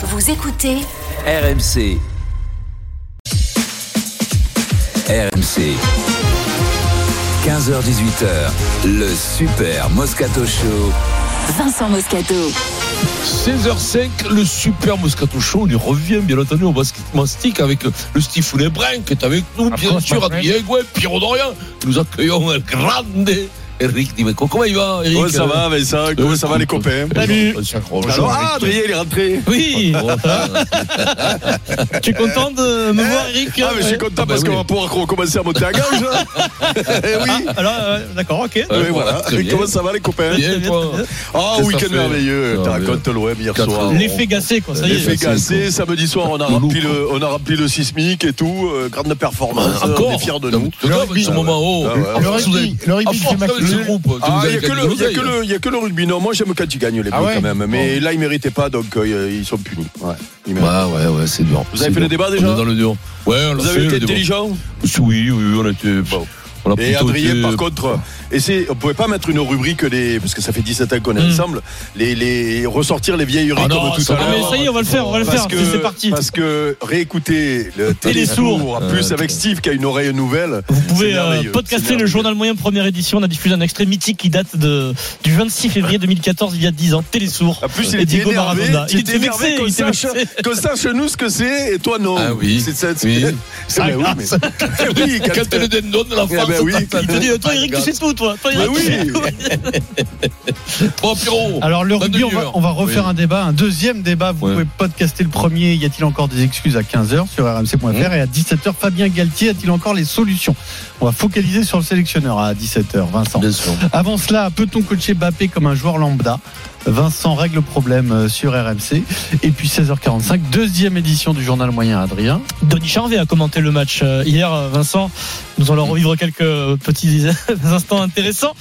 Vous écoutez RMC. RMC. 15h18h, le Super Moscato Show. Vincent Moscato. 16h05, le super Moscato Show, on y revient bien entendu au basket mastic avec le Steve Brun qui est avec nous, bien sûr, Adrien Gouin, Pierrot Dorian. Nous accueillons un grande Eric Dimeco. Comment il va, Eric Ouais, ça va, Vincent. Comment ça va, les copains Salut. Alors, ah, Adrien, il est rentré. Oui, tu es content de me voir, Eric Ah, mais je suis Ah, content bah parce oui. qu'on va pouvoir recommencer à monter à gage. Eh oui. Alors, euh, d'accord, ok. Oui, voilà. très bien. Comment ça va, les copains Bien, toi. Ah, week-end merveilleux. T'as raconté l'OM hier soir. L'effet gacé, quoi, ça y est. L'effet gassé, samedi soir on a rempli le, on a rempli le sismique et tout, euh, grande performance, on Encore est fiers de nous. ce moment, oh. Ah. Ah, Le rugby- ce groupe, Ah, il n'y a, que le- rugby. Non, moi j'aime quand ils gagnent les Ah ouais quand même. Mais là ils méritaient pas, donc euh, ils sont punis. Ouais, méritent. Ouais, ouais, c'est dur. Vous avez fait le débat déjà On est dans le dur. Ouais, on Vous avez été intelligent Oui, oui, oui, on était. Bon. On a Et Adrien, été- par contre, et c'est, on pouvait pas mettre une rubrique les, parce que ça fait 17 ans qu'on est Mm. ensemble, les, les, ressortir les vieilleries Ah non, comme tout ça à. Ah, l'heure. mais ça y est, on va le faire, on va le Parce faire. que, C'est parti. parce que réécouter le télésourd, en plus Ouais. avec Steve qui a une oreille nouvelle. Vous pouvez euh, podcaster le journal moyen première édition. On a diffusé un extrait mythique qui date de, du 26 février 2014, il y a 10 ans. Télésour. En plus, il Et était Diego énervé. Tu Il était énervé vexé, qu'on il était sache, nous ce que c'est et toi non. Ah oui. C'est ça. Oui. C'est mais oui, quand- Quand le de la Eh France. ben oui. Il te dit, toi, Eric, tu sais tout, toi. Toi, Bah oui. tout. Bon, Pierrot. Alors le rugby, on va, demi-heure. on va refaire Oui. un débat, un deuxième débat. Vous Ouais. pouvez podcaster le premier. Y a-t-il encore des excuses à 15h sur rmc.fr et à 17h Fabien Galtier a-t-il encore les solutions? On va focaliser sur le sélectionneur à 17h. Vincent. Bien sûr. Avant cela, peut-on coacher Bappé comme un joueur lambda? Vincent règle le problème euh, sur RMC. Et puis 16h45, deuxième édition du journal moyen Adrien. Denis Charvet a commenté le match euh, hier, euh, Vincent. Nous allons revivre quelques petits instants intéressants.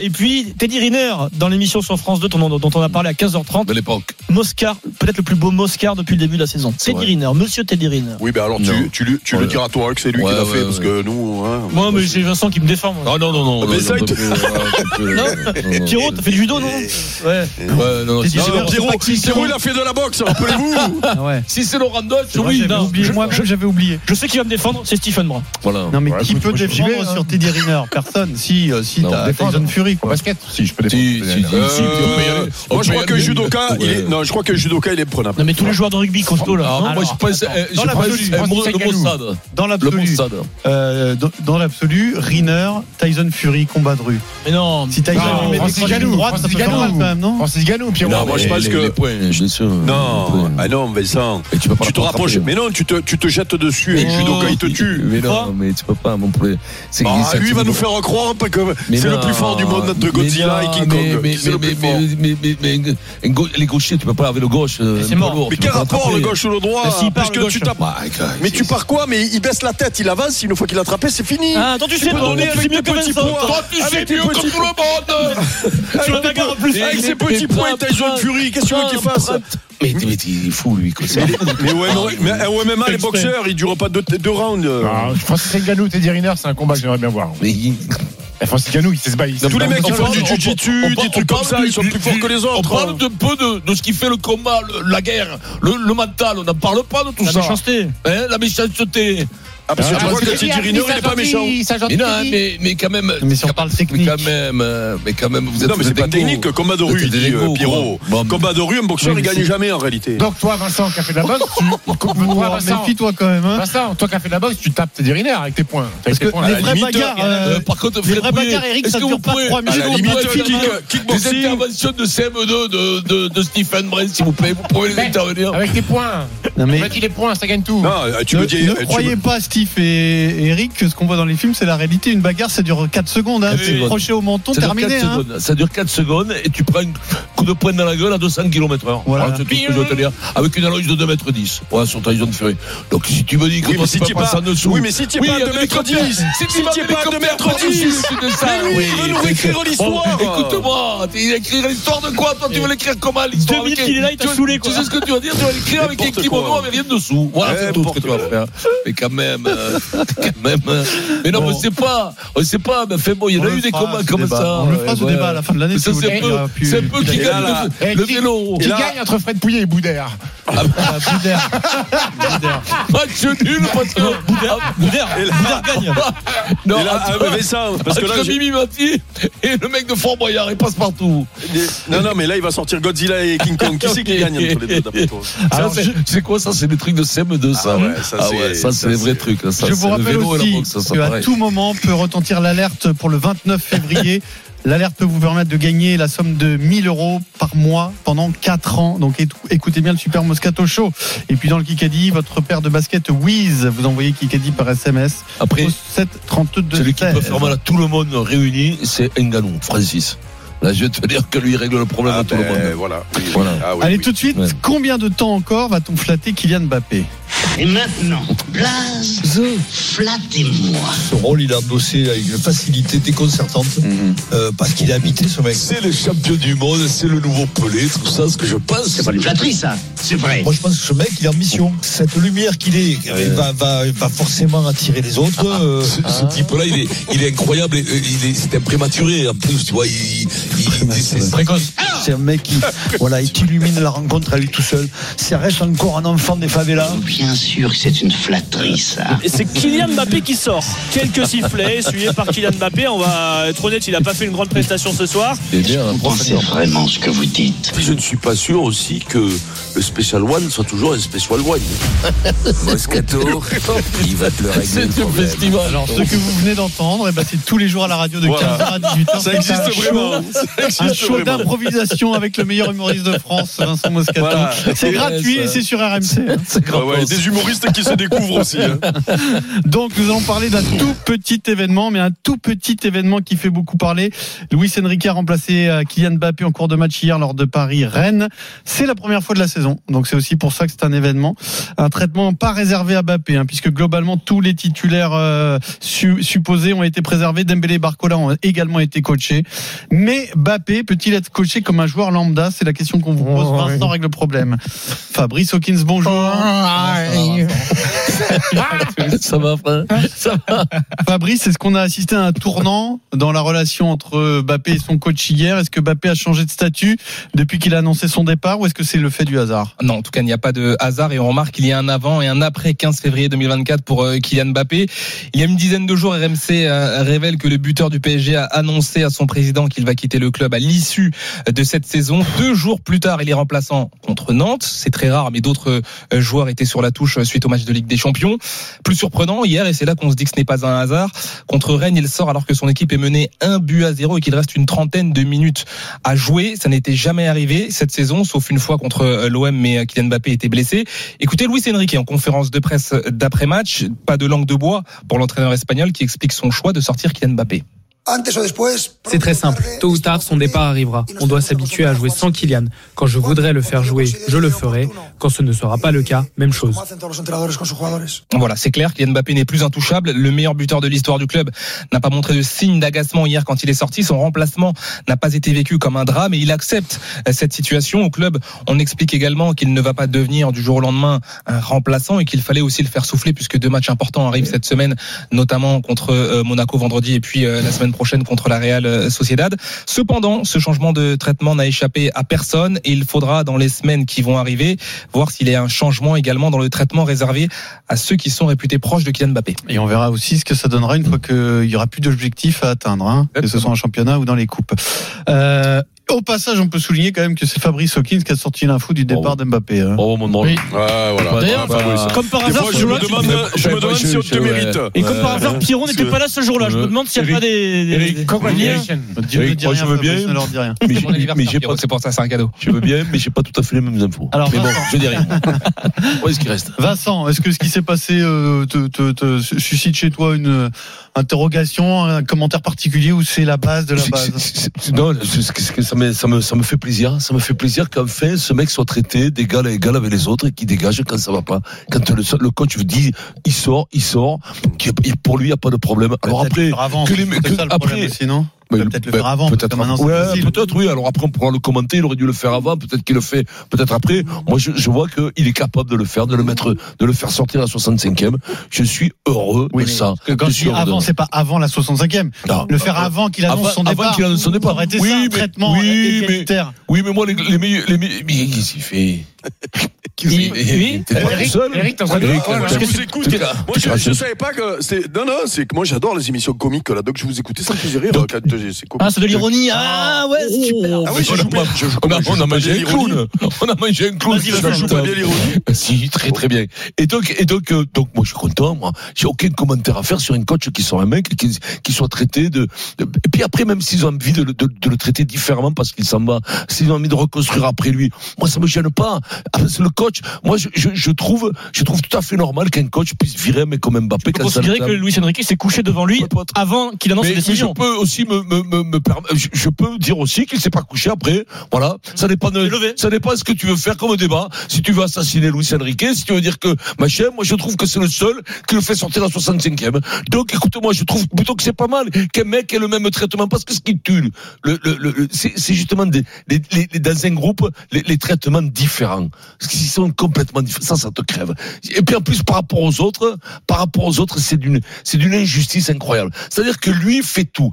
Et puis Teddy Riner dans l'émission sur France 2 dont, on a parlé à 15h30. De l'époque. Moscar, peut-être le plus beau Moscar depuis le début de la saison. Teddy vrai. Monsieur Monsieur Teddy Riner. Oui, ben alors tu, le diras toi que c'est lui Ouais, qui l'a ouais, fait parce que nous. hein, Moi, mais c'est Vincent qui me défend. moi. Ah non, non, non. Mais ça, il te- non, non. Pierrot, t'as fait du judo, non? Ouais. Ouais, non, c'est Pierrot, il a fait de la boxe, rappelez-vous. Ah ouais. Si c'est Laurent Dodge, oui. j'avais non, oublié. je- Moi, j'avais oublié. Je sais qui va me défendre, c'est Stephen Brun. Voilà. Non mais Ouais, qui écoute, peut moi, j'y défendre hein. sur Teddy Riner? Personne. Si, euh, si Non, t'as. Tyson Fury Au quoi. basket Si, je peux Si, défendre. si, si, Euh. Moi, On je peut crois que judoka, il est, Ouais. non, je crois que judoka, il est prenable. Non, mais tous les joueurs de rugby costaud là. Non, non moi je pense, euh, je dans l'absolu, euh. Dans l'absolu, euh, Riner, Tyson Fury, combat de rue. Mais non. Si Tyson met des droite, ça peut faire mal quand même, non Francis Ganou, Pierrot. Non, moi, je Mais pense les- que- Les points, bien sûr. Non, ah non, Vincent. Et tu peux pas Tu te rapproches. Mais non, tu te, tu te jettes dessus et le Oh, judoka, il te tue. Mais non, mais tu peux pas mon poulet. Bah, lui, il va nous faire croire que Mais c'est le plus fort du monde entre mais Godzilla et King mais- Kong. Mais, le mais, mais, mais, mais, mais, mais, les gauchers, tu peux pas avec le gauche. euh, c'est mort. Mais quel rapport, le gauche ou le droit Mais part Parce le que tu tapes. Bah, Mais tu pars quoi Mais il baisse la tête, il avance. Une fois qu'il a attrapé, c'est fini. Ah, attends, tu sais, mais mieux que Vincent. Toi, tu sais mieux que tout le monde. Tu la en plus. Avec ses et- petits et- points, et- Tyson Fury, qu'est-ce que tu veux qu'il fasse Mais, mais, mais il est fou, lui, comme ça. Mais ouais, non, mais au MMA, les boxeurs, ils durent pas deux, deux rounds. Ah, Francis Ngannou, Teddy Riner, c'est un combat que j'aimerais bien voir. Mais il- Et Francis Ngannou, il sait se battre. Tous les mecs qui on font du on- jujitsu, on- des on trucs comme ça, ils sont plus forts que les On autres. parle un peu de, de ce qui fait le combat, le- la guerre, le, le mental. On n'en parle pas de tout La ça. méchanceté. Hein, la méchanceté. Ah, parce que Ah, tu crois c'est que pris il est sa pas méchant. Mais non, mais, mais quand même. Mais si on parle Mais technique. quand même, euh, mais quand même, vous êtes Non, mais c'est pas technique. Combat de rue, il dit euh. Pierrot. Bon, Combat de rue, un boxeur, Oui, il gagne jamais en réalité. Donc, toi, Vincent, qui a fait de la boxe, tu. Toi, Vincent, Méfie-toi quand même. Hein. Vincent, toi qui as fait de la boxe, tu tapes Teddy Riner avec tes points. Parce Avec que tes points. les vraies bagarres, Euh, euh, par contre, les vraies bagarres, Eric, ça dure pas pouvez- trois À minutes. Les interventions de CM2 de, de, de Stephen Brent, s'il vous plaît, vous pouvez les Mais- intervenir. Avec tes points. Non, mais les points, ça gagne tout. Non, euh, tu me dis. ne croyez pas, Steve et, Eric, que ce qu'on voit dans les films, c'est la réalité. Une bagarre, ça dure 4 secondes. Hein. Oui, crochet au menton, Ça dure terminé. 4 Hein. secondes. Ça dure 4 secondes et tu prends un coup de poing dans la gueule à 200 km heure. Voilà. c'est tout ce que je veux te dire. Avec une allonge de 2 mètres 10. Ouais, sur Tyson Fury. Donc si tu me dis que Oui, toi, tu si tu passer pas, en dessous. oui, mais si tu Oui, pas à il y a 2 des mètres 10, hélicoptères. si tu tu vas pas à 2 mètres 10, de ça. Mais lui, oui, il veut nous écrire l'histoire. Écoute-moi, il écrire l'histoire de quoi Toi, tu veux l'écrire comment l'histoire 2000 avec- qu'il est là, il t'a tu- saoulé, Tu quoi. sais ce que tu vas dire Tu vas l'écrire avec un kimono avec rien dessous. Voilà, c'est tout ce que tu vas faire. Mais quand même, euh, quand même. euh, Mais non, Bon. on sait pas. On sait pas. Mais fait bon, il y en a eu des combats comme débat. ça. On le fera ce ouais. débat à la fin de l'année. C'est un peu, qui gagne là, le, qui- vélo. Qui gagne entre Fred Pouillet et Boudère? Ah, Boudère. Match nul, parce que. Boudère. Gagne. Non, parce que là, Mimi Mati et le mec de Fort Boyard, il passe partout. non, non, mais là, il va sortir Godzilla et King Kong. Qui c'est qui gagne entre les deux, d'après toi? C'est- quoi ça C'est des trucs de CM2, ça? Ah ouais, ça, Ah c'est- ouais, ça, c'est ça, les vrais c'est- trucs. Hein, Ça, Je vous le rappelle aussi ça, qu'à tout moment peut retentir l'alerte pour le 29 février. L'alerte peut vous permettre de gagner la somme de 1000 euros par mois pendant 4 ans. Donc écoutez bien le Super Moscato Show. Et puis dans le Kikadi, votre paire de baskets Wiz, vous envoyez Kikadi par SMS Après, au 7 32 celui qui peut 16. faire mal à tout le monde réuni, c'est Nganou, Francis. Là, je vais te dire que lui, il règle le problème Ah, à tout le ben, monde. Voilà. Oui, oui. Voilà. Ah, oui, Allez oui. tout de suite, Ouais. combien de temps encore va-t-on flatter Kylian Mbappé? Et maintenant, Blaze, flattez-moi. Ce rôle, il a endossé avec une facilité déconcertante euh, parce qu'il a habité ce mec. C'est le champion du monde, c'est le nouveau Pelé, tout ça, ce que je pense. C'est pas une flatterie, ça. C'est vrai. Moi, je pense que ce mec, il est en mission. Cette lumière qu'il est, il va, va, va forcément attirer les autres. euh, Ce, ce type-là, il est, il est incroyable. et, euh, Il est, c'est un prématuré en plus, tu vois. Il, il- c'est- précoce. C'est un mec qui, voilà, il illumine la rencontre à lui tout seul. Ça reste encore un enfant des favelas. Bien sûr que c'est une flatterie, ça. Et c'est Kylian Mbappé qui sort. Quelques sifflets, suivis par Kylian Mbappé. On va être honnête, il n'a pas fait une grande prestation ce soir. c'est bien, Vous pensez vraiment ce que vous dites Je ne suis pas sûr aussi que le Special One soit toujours un Special One. Moscato, il va te le régler. C'est le festival. Alors ce que vous venez d'entendre, eh ben, c'est tous les jours à la radio de Voilà. 15h à 18h. Ça existe un show- vraiment. Ça Un show d'improvisation avec le meilleur humoriste de France, Vincent Moscato. Voilà. C'est gratuit ça- et c'est sur RMC. hein. C'est Ouais, des humoristes qui se découvrent aussi. hein. Donc nous allons parler d'un tout petit événement, mais un tout petit événement qui fait beaucoup parler. Luis Enrique a remplacé euh, Kylian Mbappé en cours de match hier lors de Paris-Rennes. C'est la première fois de la saison, donc c'est aussi pour ça que c'est un événement. Un traitement pas réservé à Mbappé, hein, puisque globalement tous les titulaires euh, su- supposés ont été préservés. Dembélé et Barcola ont également été coachés. Mais Mbappé peut-il être coaché comme un joueur lambda? C'est la question qu'on vous pose. Vincent règle le problème. Fabrice Hawkins, bonjour. Ça va, frère Ça va. Fabrice, est-ce qu'on a assisté à un tournant dans la relation entre Mbappé et son coach hier? Est-ce que Mbappé a changé de statut depuis qu'il a annoncé son départ ou est-ce que c'est le fait du hasard? Non, en tout cas, il n'y a pas de hasard et on remarque qu'il y a un avant et un après 15 février 2024 pour euh, Kylian Mbappé. Il y a une dizaine de jours, RMC euh, révèle que le buteur du PSG a annoncé à son président qu'il va quitter le club à l'issue de cette saison. Deux jours plus tard, il est remplaçant contre Nantes. C'est très rare, mais d'autres euh, joueurs étaient sur la touche suite au match de Ligue des Champions. Plus surprenant hier, et c'est là qu'on se dit que ce n'est pas un hasard, contre Rennes, il sort alors que son équipe est menée un but à zéro et qu'il reste une trentaine de minutes à jouer. Ça n'était jamais arrivé cette saison, sauf une fois contre euh, l'OM, mais euh, Kylian Mbappé était blessé. Écoutez Luis Enrique en conférence de presse d'après-match, pas de langue de bois pour l'entraîneur espagnol qui explique son choix de sortir Kylian Mbappé. C'est très simple. Tôt ou tard, son départ arrivera. On doit s'habituer à jouer sans Kylian. Quand je voudrais le faire jouer, je le ferai. Quand ce ne sera pas le cas, même chose. Voilà, c'est clair, Kylian Mbappé n'est plus intouchable. Le meilleur buteur de l'histoire du club n'a pas montré de signe d'agacement hier quand il est sorti. Son remplacement n'a pas été vécu comme un drame et il accepte euh, cette situation. Au club, on explique également qu'il ne va pas devenir du jour au lendemain un remplaçant et qu'il fallait aussi le faire souffler puisque deux matchs importants arrivent cette semaine, notamment contre euh, Monaco vendredi et puis euh, la semaine prochaine contre la Real euh, Sociedad. Cependant, ce changement de traitement n'a échappé à personne et il faudra dans les semaines qui vont arriver voir s'il y a un changement également dans le traitement réservé à ceux qui sont réputés proches de Kylian Mbappé. Et on verra aussi ce que ça donnera une fois qu'il y aura plus d'objectifs à atteindre, hein, que ce soit en championnat ou dans les coupes. Euh, au passage, on peut souligner quand même que c'est Fabrice Hawkins qui a sorti l'info du départ d'Mbappé. hein. Oh, mon drôle. Oui. Ouais, voilà. D'ailleurs, bah. Comme par hasard, fois, ce je me demande, je me demande si on te mérite. Et comme par hasard, Pierrot n'était que- pas là ce jour-là. Je me demande s'il n'y a pas des. Dieu moi, rien, je veux bien. Mais j'ai- pas, c'est pour ça, c'est un cadeau. je veux bien, mais j'ai pas tout à fait les mêmes infos. Alors, mais bon, je dis rien. Où est-ce qu'il reste? Vincent, est-ce que ce qui s'est passé euh, te, te- te suscite chez toi une euh, interrogation, un commentaire particulier ou c'est la base de la base? Non, c'est- c'est- c'est- ça me, ça, me, ça me fait plaisir. Ça me fait plaisir qu'enfin ce mec soit traité d'égal à égal avec les autres et qu'il dégage quand ça va pas. Quand le, le coach vous dit il sort, il sort, pour lui il n'y a pas de problème. Alors après, que les- que- après- problème Peut-être le ben, faire avant, peut-être ouais, peut-être oui. Alors après on pourra le commenter. Il aurait dû le faire avant. Peut-être qu'il le fait. Peut-être après. Moi je, je vois qu'il est capable de le faire, de le mettre, de le faire sortir à la 65e. Je suis heureux Oui, de ça. quand Je suis de- avant, c'est pas avant la 65e. Non. Le faire avant qu'il annonce Avant- son avant départ. qu'il annonce son départ. Ça aurait été Oui, ça, un mais- traitement oui, mais-. Oui, mais moi les, les meilleurs, les meilleurs, mais qu'est-ce qu'il fait? Oui, oui. Eric. Eric, t'es Je vous écoute. Moi, je, savais pas que c'est. Non, non, c'est que moi, j'adore les émissions comiques là. Donc, je vous écoutais, ça me faisait rire. C'est. Ah, c'est de l'ironie. Ah, ouais, super. Ah oui, je On a joue pas- on a, mangé un clown. On a mangé un clown. Je joue pas bien l'ironie. Si, très très bien. Et donc, et donc, euh, donc moi je suis content. Moi, j'ai aucun commentaire à faire sur un coach qui soit un mec qui, qui soit traité de, Et puis après, même s'ils ont envie de, le- de, de le traiter différemment parce qu'il s'en va, s'ils ont envie de reconstruire après lui, moi ça me gêne pas. Ah, C'est le coach. Moi, je, je, je trouve, je trouve tout à fait normal qu'un coach puisse virer un mec comme Mbappé. Vous considérez que. Luis Enrique s'est couché devant lui avant qu'il annonce ses mais je décisions. peux aussi me, me, me, me je, je peux dire aussi qu'il s'est pas couché après. Voilà. Ça dépend de, ça dépend de ce que tu veux faire comme débat. Si tu veux assassiner Luis Enrique, si tu veux dire que, machin, moi je trouve que c'est le seul qui le fait sortir à 65e. Donc écoute-moi, je trouve plutôt que c'est pas mal qu'un mec ait le même traitement parce que ce qui tue, le, le, le, c'est justement des, les, les- les- dans un groupe, les, les traitements différents. Parce qu'ils sont complètement différents. Ça, ça te crève. Et puis en plus, par rapport aux autres, par rapport aux autres, c'est d'une, c'est d'une injustice incroyable. C'est-à-dire que lui fait tout.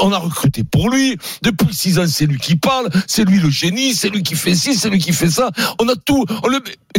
On a recruté pour lui. Depuis six ans, c'est lui qui parle. C'est lui le génie. C'est lui qui fait ci, c'est lui qui fait ça. On a tout.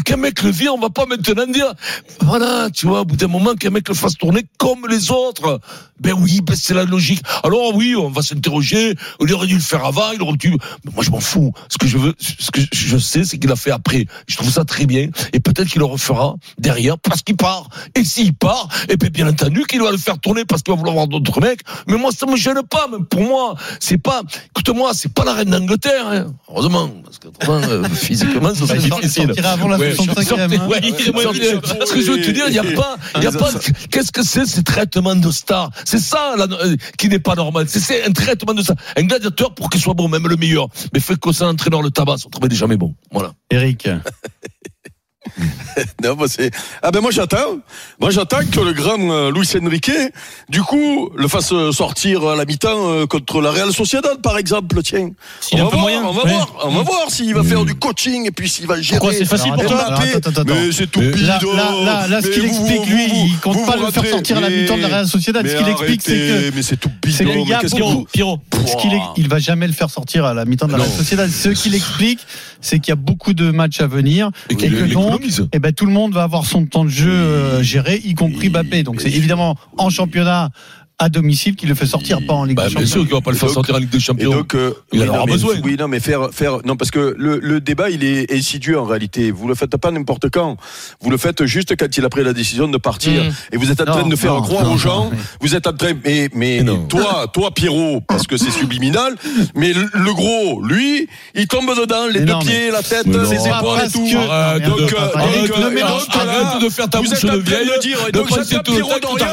Qu'un mec le vire, on va pas maintenant dire, voilà, tu vois, au bout d'un moment, qu'un mec le fasse tourner comme les autres. Ben oui, ben c'est la logique. Alors oui, on va s'interroger. Il aurait dû le faire avant. Il aurait dû. Mais moi, je m'en fous. Ce que je veux, ce que je sais, c'est qu'il a fait après. Je trouve ça très bien. Et peut-être qu'il le refera derrière parce qu'il part. Et s'il part, et bien, bien entendu qu'il va le faire tourner parce qu'il va vouloir voir d'autres mecs. Mais moi, ça me gêne pas. Même pour moi, c'est pas. Écoute-moi, c'est pas la reine d'Angleterre. Hein. Heureusement, parce que euh, physiquement, ça serait Il sort- difficile. avant la Ouais, 65e, sortez- hein. ouais, Ouais, que je veux te dire, il n'y a pas, il y a pas. Qu'est-ce que c'est ces traitements de star C'est ça là, euh, qui n'est pas normal. C'est- un traitement de star. Un gladiateur pour qu'il soit bon, même le meilleur. Mais fait que ça, entraîneur le tabac, on trouvait jamais bon. Voilà. Eric. Non, moi, c'est. Ah ben moi j'attends. Moi j'attends que le grand euh, Luis Enrique, du coup, le fasse euh, sortir à la mi-temps euh, contre la Real Sociedad, par exemple. Tiens. S'il on va voir, moyen. on va Ouais. voir, on va voir s'il va faire du coaching et puis s'il va gérer. Pourquoi c'est facile pour toi attends, attends. Mais c'est tout. Là, là, là, ce qu'il explique, lui, il compte vous pas vous le faire sortir à la mi-temps de la Real Sociedad. Ce qu'il explique, c'est que Mais c'est tout c'est bidon. le mais gars qu'est-ce que Pierrot, vous- Pierrot. ce qu'il il va jamais le faire sortir à la mi-temps de la Real. Sociedad. Ce qu'il explique, c'est qu'il y a beaucoup de matchs à venir Et et que donc, l'économise. eh ben, tout le monde va avoir son temps de jeu euh, géré, y compris Mbappé. Donc c'est évidemment en championnat à domicile qu'il le fait sortir, pas en Ligue Bah, des bien Champions. sûr qu'il va pas le faire Et donc- sortir en Ligue des Et Champions. donc, euh, Il en oui, aura non, mais- besoin. Oui, non, mais faire, faire, non, parce que le, le débat, il est insidieux en réalité. Vous le faites pas n'importe quand. Vous le faites juste quand il a pris la décision de partir. Mm. Et vous êtes en train Non, de faire non, croire non, aux gens. non, mais- Vous êtes en train, mais, mais, Mais non. toi, toi, Pierrot, parce que c'est subliminal. Mais le, le gros, lui, il tombe dedans, les Mais deux non, mais- pieds, la tête, non. épaules et tout. Non, Donc, euh, arrête, de- euh, arrête donc, là, de faire ta vous bouche êtes en de train vieille, de dire, de donc j'entends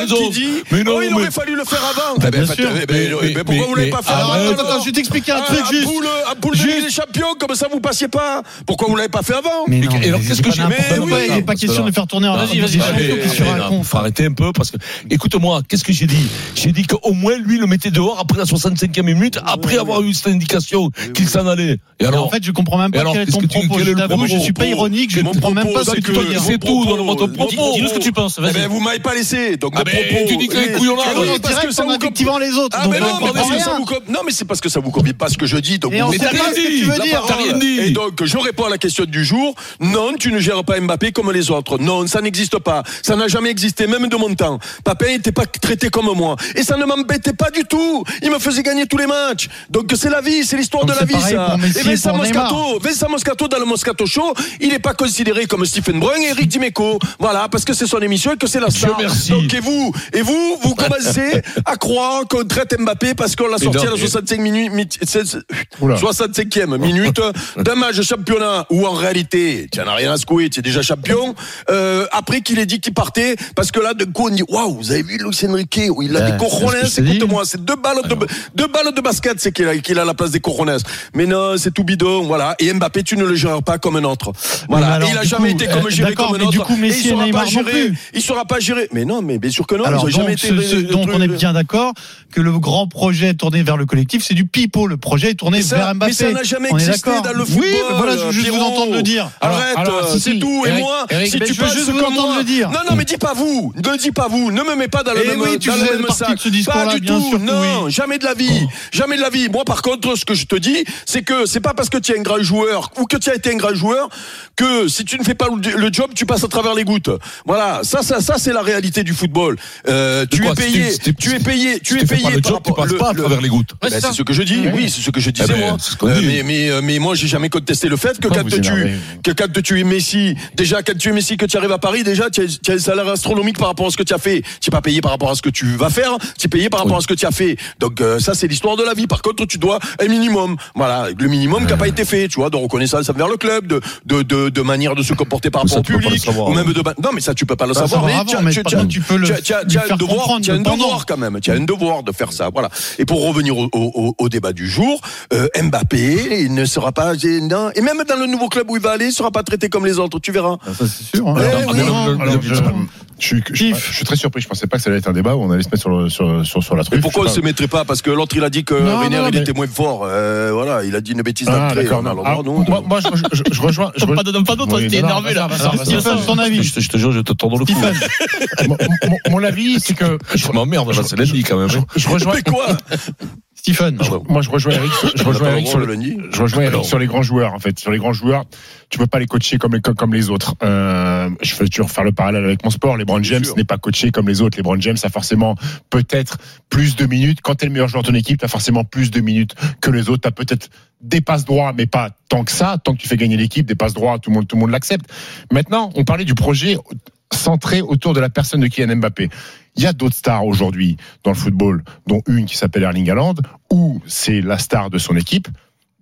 tout qui Mais non, oh, il mais- aurait fallu le faire avant. Eh bien faites- sûr. eh Mais- eh pourquoi mais- vous l'avez pas fait avant attends, attends, je vais t'expliquer un Ah, truc juste. poule, un poule de des champions, comme ça vous passiez pas. Pourquoi vous l'avez pas fait avant Mais alors, qu'est-ce que j'ai- Il n'est pas question que de le faire tourner en Vas-y, vas-y. Eh, eh, faut arrêter un peu parce que écoute-moi, qu'est-ce que j'ai dit? J'ai dit qu'au moins lui le mettait dehors après la 65e minute, après avoir eu cette indication qu'il s'en allait. Et alors en fait, je comprends même pas alors, quel est qu'est-ce ton que tu- propos. Je le suis pas ironique, je comprends même pas ce que tu c'est tout dans Dis- propos. Dis-nous ce que tu penses. Eh Vas-y. ben, vous m'avez pas laissé. Donc, Ah mon ben, propos. tu dis que les Eh, couillons là, qu'on vous activant les autres. Ah, mais on non, mais comprend parce que ça vous non, mais c'est parce que ça vous convient pas ce que je dis. Donc, sait pas rien dit. T'as rien dit. Et donc, je réponds à la question du jour. Non, tu ne gères pas Mbappé comme les autres. Non, ça n'existe pas. Ça n'a jamais existé, même de mon temps. Papin n'était pas traité comme moi. Et ça ne m'embêtait pas du tout. Il me faisait gagner tous les matchs. Donc, c'est la vie, c'est l'histoire de la vie, ça. Et Vincent. Moscato, Vincent Moscato, dans le Moscato Show, il n'est pas considéré comme Stephen Brun et Eric Dimeco. Voilà, parce que c'est son émission et que c'est la star. merci. Donc, et vous, et vous, vous commencez à croire qu'on traite Mbappé parce qu'on l'a sorti à la mais- 65 minutes, mi- c'est- Oula. 65e minute d'un match de championnat où en réalité, tu n'en as rien à secouer, tu es déjà champion. Euh, après qu'il ait dit qu'il partait, parce que là, d'un coup, on dit, waouh, vous avez vu Luis Enrique, où il a Ouais, des dis. écoute-moi, c'est deux balles de, deux balles de basket, c'est qu'il a, qu'il a la place des cojones. Mais non, c'est tout bidon, voilà. Et Mbappé, tu ne le gères pas comme un autre. Voilà. alors, il a jamais coup, été comme euh, géré comme un autre. du coup, Messi il sera pas géré. Il sera pas géré. Mais non, mais bien sûr que non, Alors, ils ont jamais été. ce- ce- donc, on est bien d'accord que le grand projet tourné vers le collectif, c'est du pipeau. Le projet est tourné ça- vers Mbappé. mais ça n'a jamais On existé d'accord. dans le Oui, football, mais voilà, je veux juste vous Pierrot. entendre le dire. Arrête, Alors, alors, euh, si, c'est tout. Eric, et moi, Eric, si tu penses juste vous entendre moi- le dire. Non, non, mais dis pas vous. Ne dis pas vous. Ne me mets pas dans le Eh même, oui, tu dans le même partie sac. de ce discours-là, Pas du bien tout. sûr non, oui. jamais de la vie. Jamais de la vie. Moi, par contre, ce que je te dis, c'est que c'est pas parce que tu es un grand joueur ou que tu as été un grand joueur que si tu ne fais pas le job, tu passes à travers les gouttes. Voilà. Ça, ça, ça, c'est la réalité du football. Euh, tu quoi, es payé. Tu- es payé. Tu es payé pas le par job, tu passes pas à travers les gouttes. Ben, c'est ce que je dis. Oui, c'est ce que je disais Eh ben, moi. Euh, mais mais euh, mais moi, j'ai jamais contesté le fait que quand tu que quand tu es Messi, déjà quand tu es Messi, que tu arrives à Paris, déjà tu as, tu as un salaire astronomique par rapport à ce que tu as fait. Tu n'es pas payé par rapport à ce que tu vas faire, tu es payé par rapport à ce que tu as fait. Donc euh, ça c'est l'histoire de la vie. Par contre, tu dois un minimum. Voilà, le minimum qui n'a pas été fait, tu vois, de reconnaissance envers le club, de de de, de manière de se comporter par rapport ça, au tu peux pas le public, ou hein. même de non mais ça tu peux pas le le savoir. tu as- le- devoir, devoir quand même. Tu as un devoir de faire ça. Voilà. Et pour revenir au, au- au- au débat du jour, euh, Mbappé, il ne sera pas non, et même dans le nouveau club où il va aller, il sera pas traité comme les autres. Tu verras. Ça, c'est sûr. hein. Eh Alors, oui. Je, je suis, je, suis- je suis très surpris. Je pensais pas que ça allait être un débat où on allait se mettre sur, le- sur, sur, sur la truffe. Et pourquoi on se mettrait pas? Parce que l'autre il a dit que Non, Reiner non, il mais- était moins fort. Euh, voilà, il a dit une bêtise Ah, d'entrée. d'accord. On a non. le droit, Alors, nous, de- moi, moi, je, je, je rejoins. Je, Pas pas d'autre, Oui, t'es énervé là. ton avis. Je te, jure, je te tordre le cou. Stephen, mon, avis, c'est que Je m'emmerde, c'est lundi quand même. je rejoins. Mais quoi? Stephen. je- moi, je rejoins Eric. Je rejoins Eric sur le. Je rejoins Eric sur les grands joueurs, en fait. Sur les grands joueurs, tu peux pas les coacher comme les, comme, les autres. Euh, je vais toujours faire le parallèle avec mon sport. Les Brown James n'est pas coaché comme les autres. Les Brown James a forcément peut-être plus de minutes. Quand tu es le meilleur joueur de ton équipe, tu as forcément plus de minutes que les autres. Tu as peut-être des passes droits, mais pas tant que ça. Tant que tu fais gagner l'équipe, des passes droits, tout le monde, tout le monde l'accepte. Maintenant, on parlait du projet centré autour de la personne de Kylian Mbappé. Il y a d'autres stars aujourd'hui dans le football, dont une qui s'appelle Erling Haaland, où c'est la star de son équipe,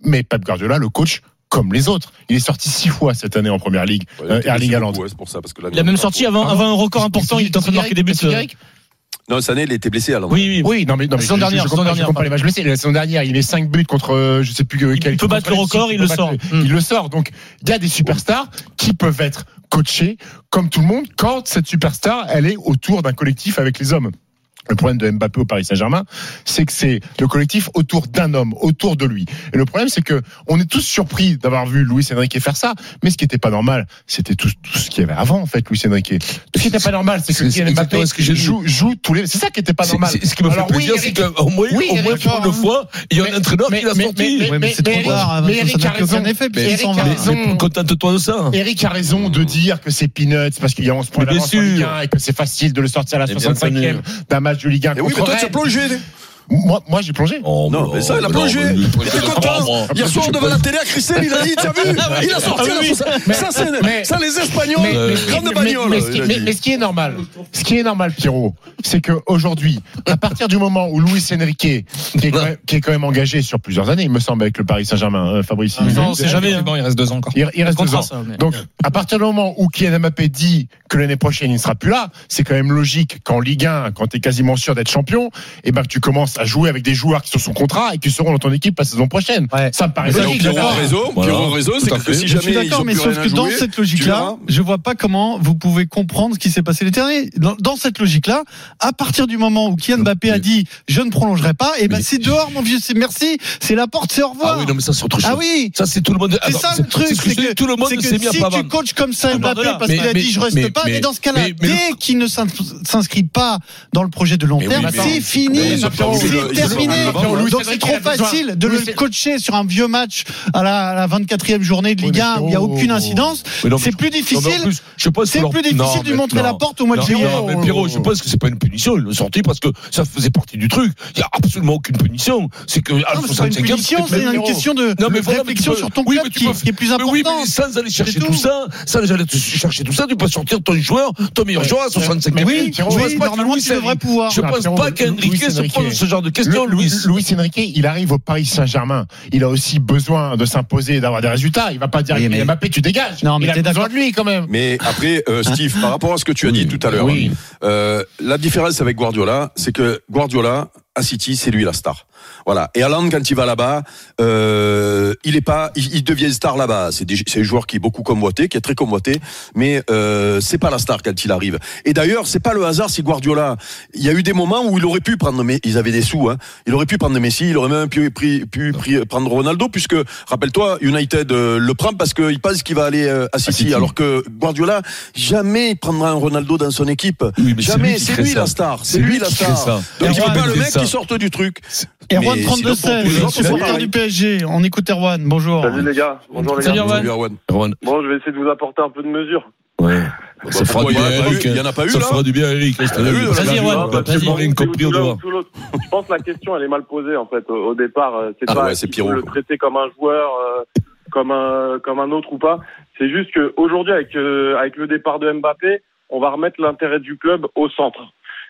mais Pep Guardiola le coach comme les autres. Il est sorti six fois cette année en première ligue, Ouais, il euh, Erling Haaland. beaucoup, ouais, c'est pour ça, parce que là, Il a même sorti avant, avant un record important, il était en train de marquer des buts. euh. Non, cette année, il était blessé à Oui, oui. Oui, non mais, non, mais Saison je- je- dernière, je, saison comprends, je dernière, comprends les matchs blessés. La saison dernière, il met 5 buts contre, euh, je sais plus Il quel. peut battre le record, il le sort. Il le sort. Donc, il y a des superstars qui peuvent être coachés comme tout le monde quand cette superstar, elle est autour d'un collectif avec les hommes. Le problème de Mbappé au Paris Saint-Germain, c'est que c'est le collectif autour d'un homme, autour de lui. Et le problème, c'est que on est tous surpris d'avoir vu Luis Enrique faire ça, mais ce qui n'était pas normal, c'était tout, tout ce qu'il y avait avant, en fait, Luis Enrique. Ce qui n'était pas normal, c'est que Kylian Mbappé ce que joue, joue tous les. C'est ça qui n'était pas normal. Ce qui me fait plaisir, c'est Eric- qu'au moins, oui, au moins pour une fois, il y a un entraîneur mais- qui l'a sorti. mais- c'est trop Eric- tard. hein, mais Eric a raison. Mais contente-toi de ça. Eric a raison de dire que c'est peanuts parce qu'il y a 11 points d'avance en Ligue sûr. 1 et que c'est facile de le sortir à la Mais bien 65e d'un match de Ligue 1 Et oui, mais contre toi, Rennes. Moi, moi j'ai plongé. Oh, Non, mais ça, il a non, plongé. mais Il était content. Hier soir, devant la télé à Christelle, il a dit, t'as vu Il a sorti Ah oui, la mais- Ça, c'est, mais- ça, les Espagnols, Mais, mais- grande bagnole. mais ce qui- il a mais- dit. mais ce qui est normal, ce qui est normal, Pierrot, c'est qu'aujourd'hui, à partir du moment où Luis Enrique, qui est, quand même, qui est quand même engagé sur plusieurs années, il me semble, avec le Paris Saint-Germain, euh, Fabrice. Ah, non, c'est jamais, Effectivement, il reste deux ans encore. Il, il reste deux ans. ça, mais- Donc, à partir du moment où Kylian Mbappé dit que l'année prochaine il ne sera plus là, c'est quand même logique qu'en Ligue 1, quand tu es quasiment sûr d'être champion, et ben que tu commences à jouer avec des joueurs qui sont sous contrat et qui seront dans ton équipe la saison prochaine. Ça me paraît Mais logique. Pierrot raison, Voilà. Raison, c'est Tout à que fait. si Je suis jamais d'accord, mais sauf que dans cette logique-là, je vois pas comment vous pouvez comprendre ce qui s'est passé l'été dernier. Dans, dans cette logique-là, à partir du moment où Kylian Mbappé a dit je ne prolongerai pas, et ben Mais- c'est dehors, mon vieux, c'est merci, c'est la porte, c'est au revoir. Ah oui, non, mais ça, c'est autre chose. Ah oui. Ça, c'est tout le monde. C'est Ah, ça le truc, c'est ce que tout le monde s'est mis à si tu coaches comme ça Ah, Mbappé parce qu'il a dit je reste pas, mais, dans ce cas-là, dès qu'il ne s'in- s'inscrit pas dans le projet de long terme, mais c'est fini, C'est terminé. Donc c'est trop facile de le coacher sur un vieux match à la, à la 24e journée de Ligue mais 1 où il n'y a Pierrot. aucune incidence. C'est plus difficile. plus, je pense que C'est plus difficile non, de montrer non. la porte au mois de juillet. non, mais Pierrot, je pense que c'est pas une punition. Ils l'ont sorti parce que ça faisait partie du truc. Il y a absolument aucune punition. C'est que à Non, mais c'est pas une 65e, punition, peut-être c'est une question de réflexion sur ton oui, club mais tu qui, est plus Mais oui, importante. mais sans aller chercher tout ça, sans aller chercher tout ça, tu peux sortir ton joueur, ton meilleur joueur à 65 Mais Oui, normalement tu devrais pouvoir. Je pense pas qu'Enrique Luis se pose ce genre de questions, Le- Louis. Luis Enrique, il arrive au Paris Saint-Germain. Il a aussi besoin de s'imposer et d'avoir des résultats. Il va pas dire Oui, mais- Mbappé, tu dégages. Non, mais il a besoin d'accord. de lui quand même. Mais après, euh, Steve, par rapport à ce que tu as dit tout à l'heure, Oui. euh, la différence avec Guardiola, c'est que Guardiola, à City, c'est lui la star. Voilà. Et Haaland, quand il va là-bas, euh, il est pas, il, il devient star là-bas. C'est un joueur qui est beaucoup convoité, qui est très convoité, mais euh, c'est pas la star quand il arrive. Et d'ailleurs, c'est pas le hasard si Guardiola. Il y a eu des moments où il aurait pu prendre, mais ils avaient des sous. Hein, il aurait pu prendre Messi, il aurait même pu, pu, pu, pu prendre Ronaldo, puisque rappelle-toi, United euh, le prend parce qu'il pense qu'il va aller euh, à City, City. alors que Guardiola jamais il prendra un Ronaldo dans son équipe. Oui, mais c'est jamais. C'est lui la star. C'est lui lui la star. Donc il pas le mec ça. qui sorte du truc. Erwan Mais 32 sinon, pour 16 tous les autres, c'est supporter pareil. du PSG. On écoute Erwan. Bonjour. Salut les gars, bonjour les gars. Salut, Erwan. Erwan. Bon, je vais essayer de vous apporter un peu de mesure. Ouais. Ça fera du il y en bien, a pas Eric. eu Il y en a pas eu, Ça là fera du bien, Eric. Là, Vas-y, Erwan, Ah, bah. Je pense que la question elle est mal posée en fait au, départ. Euh, C'est Ah pas ouais, faut le traiter comme un joueur, euh, comme un comme un autre ou pas. C'est juste que aujourd'hui avec euh, avec le départ de Mbappé, on va remettre l'intérêt du club au centre.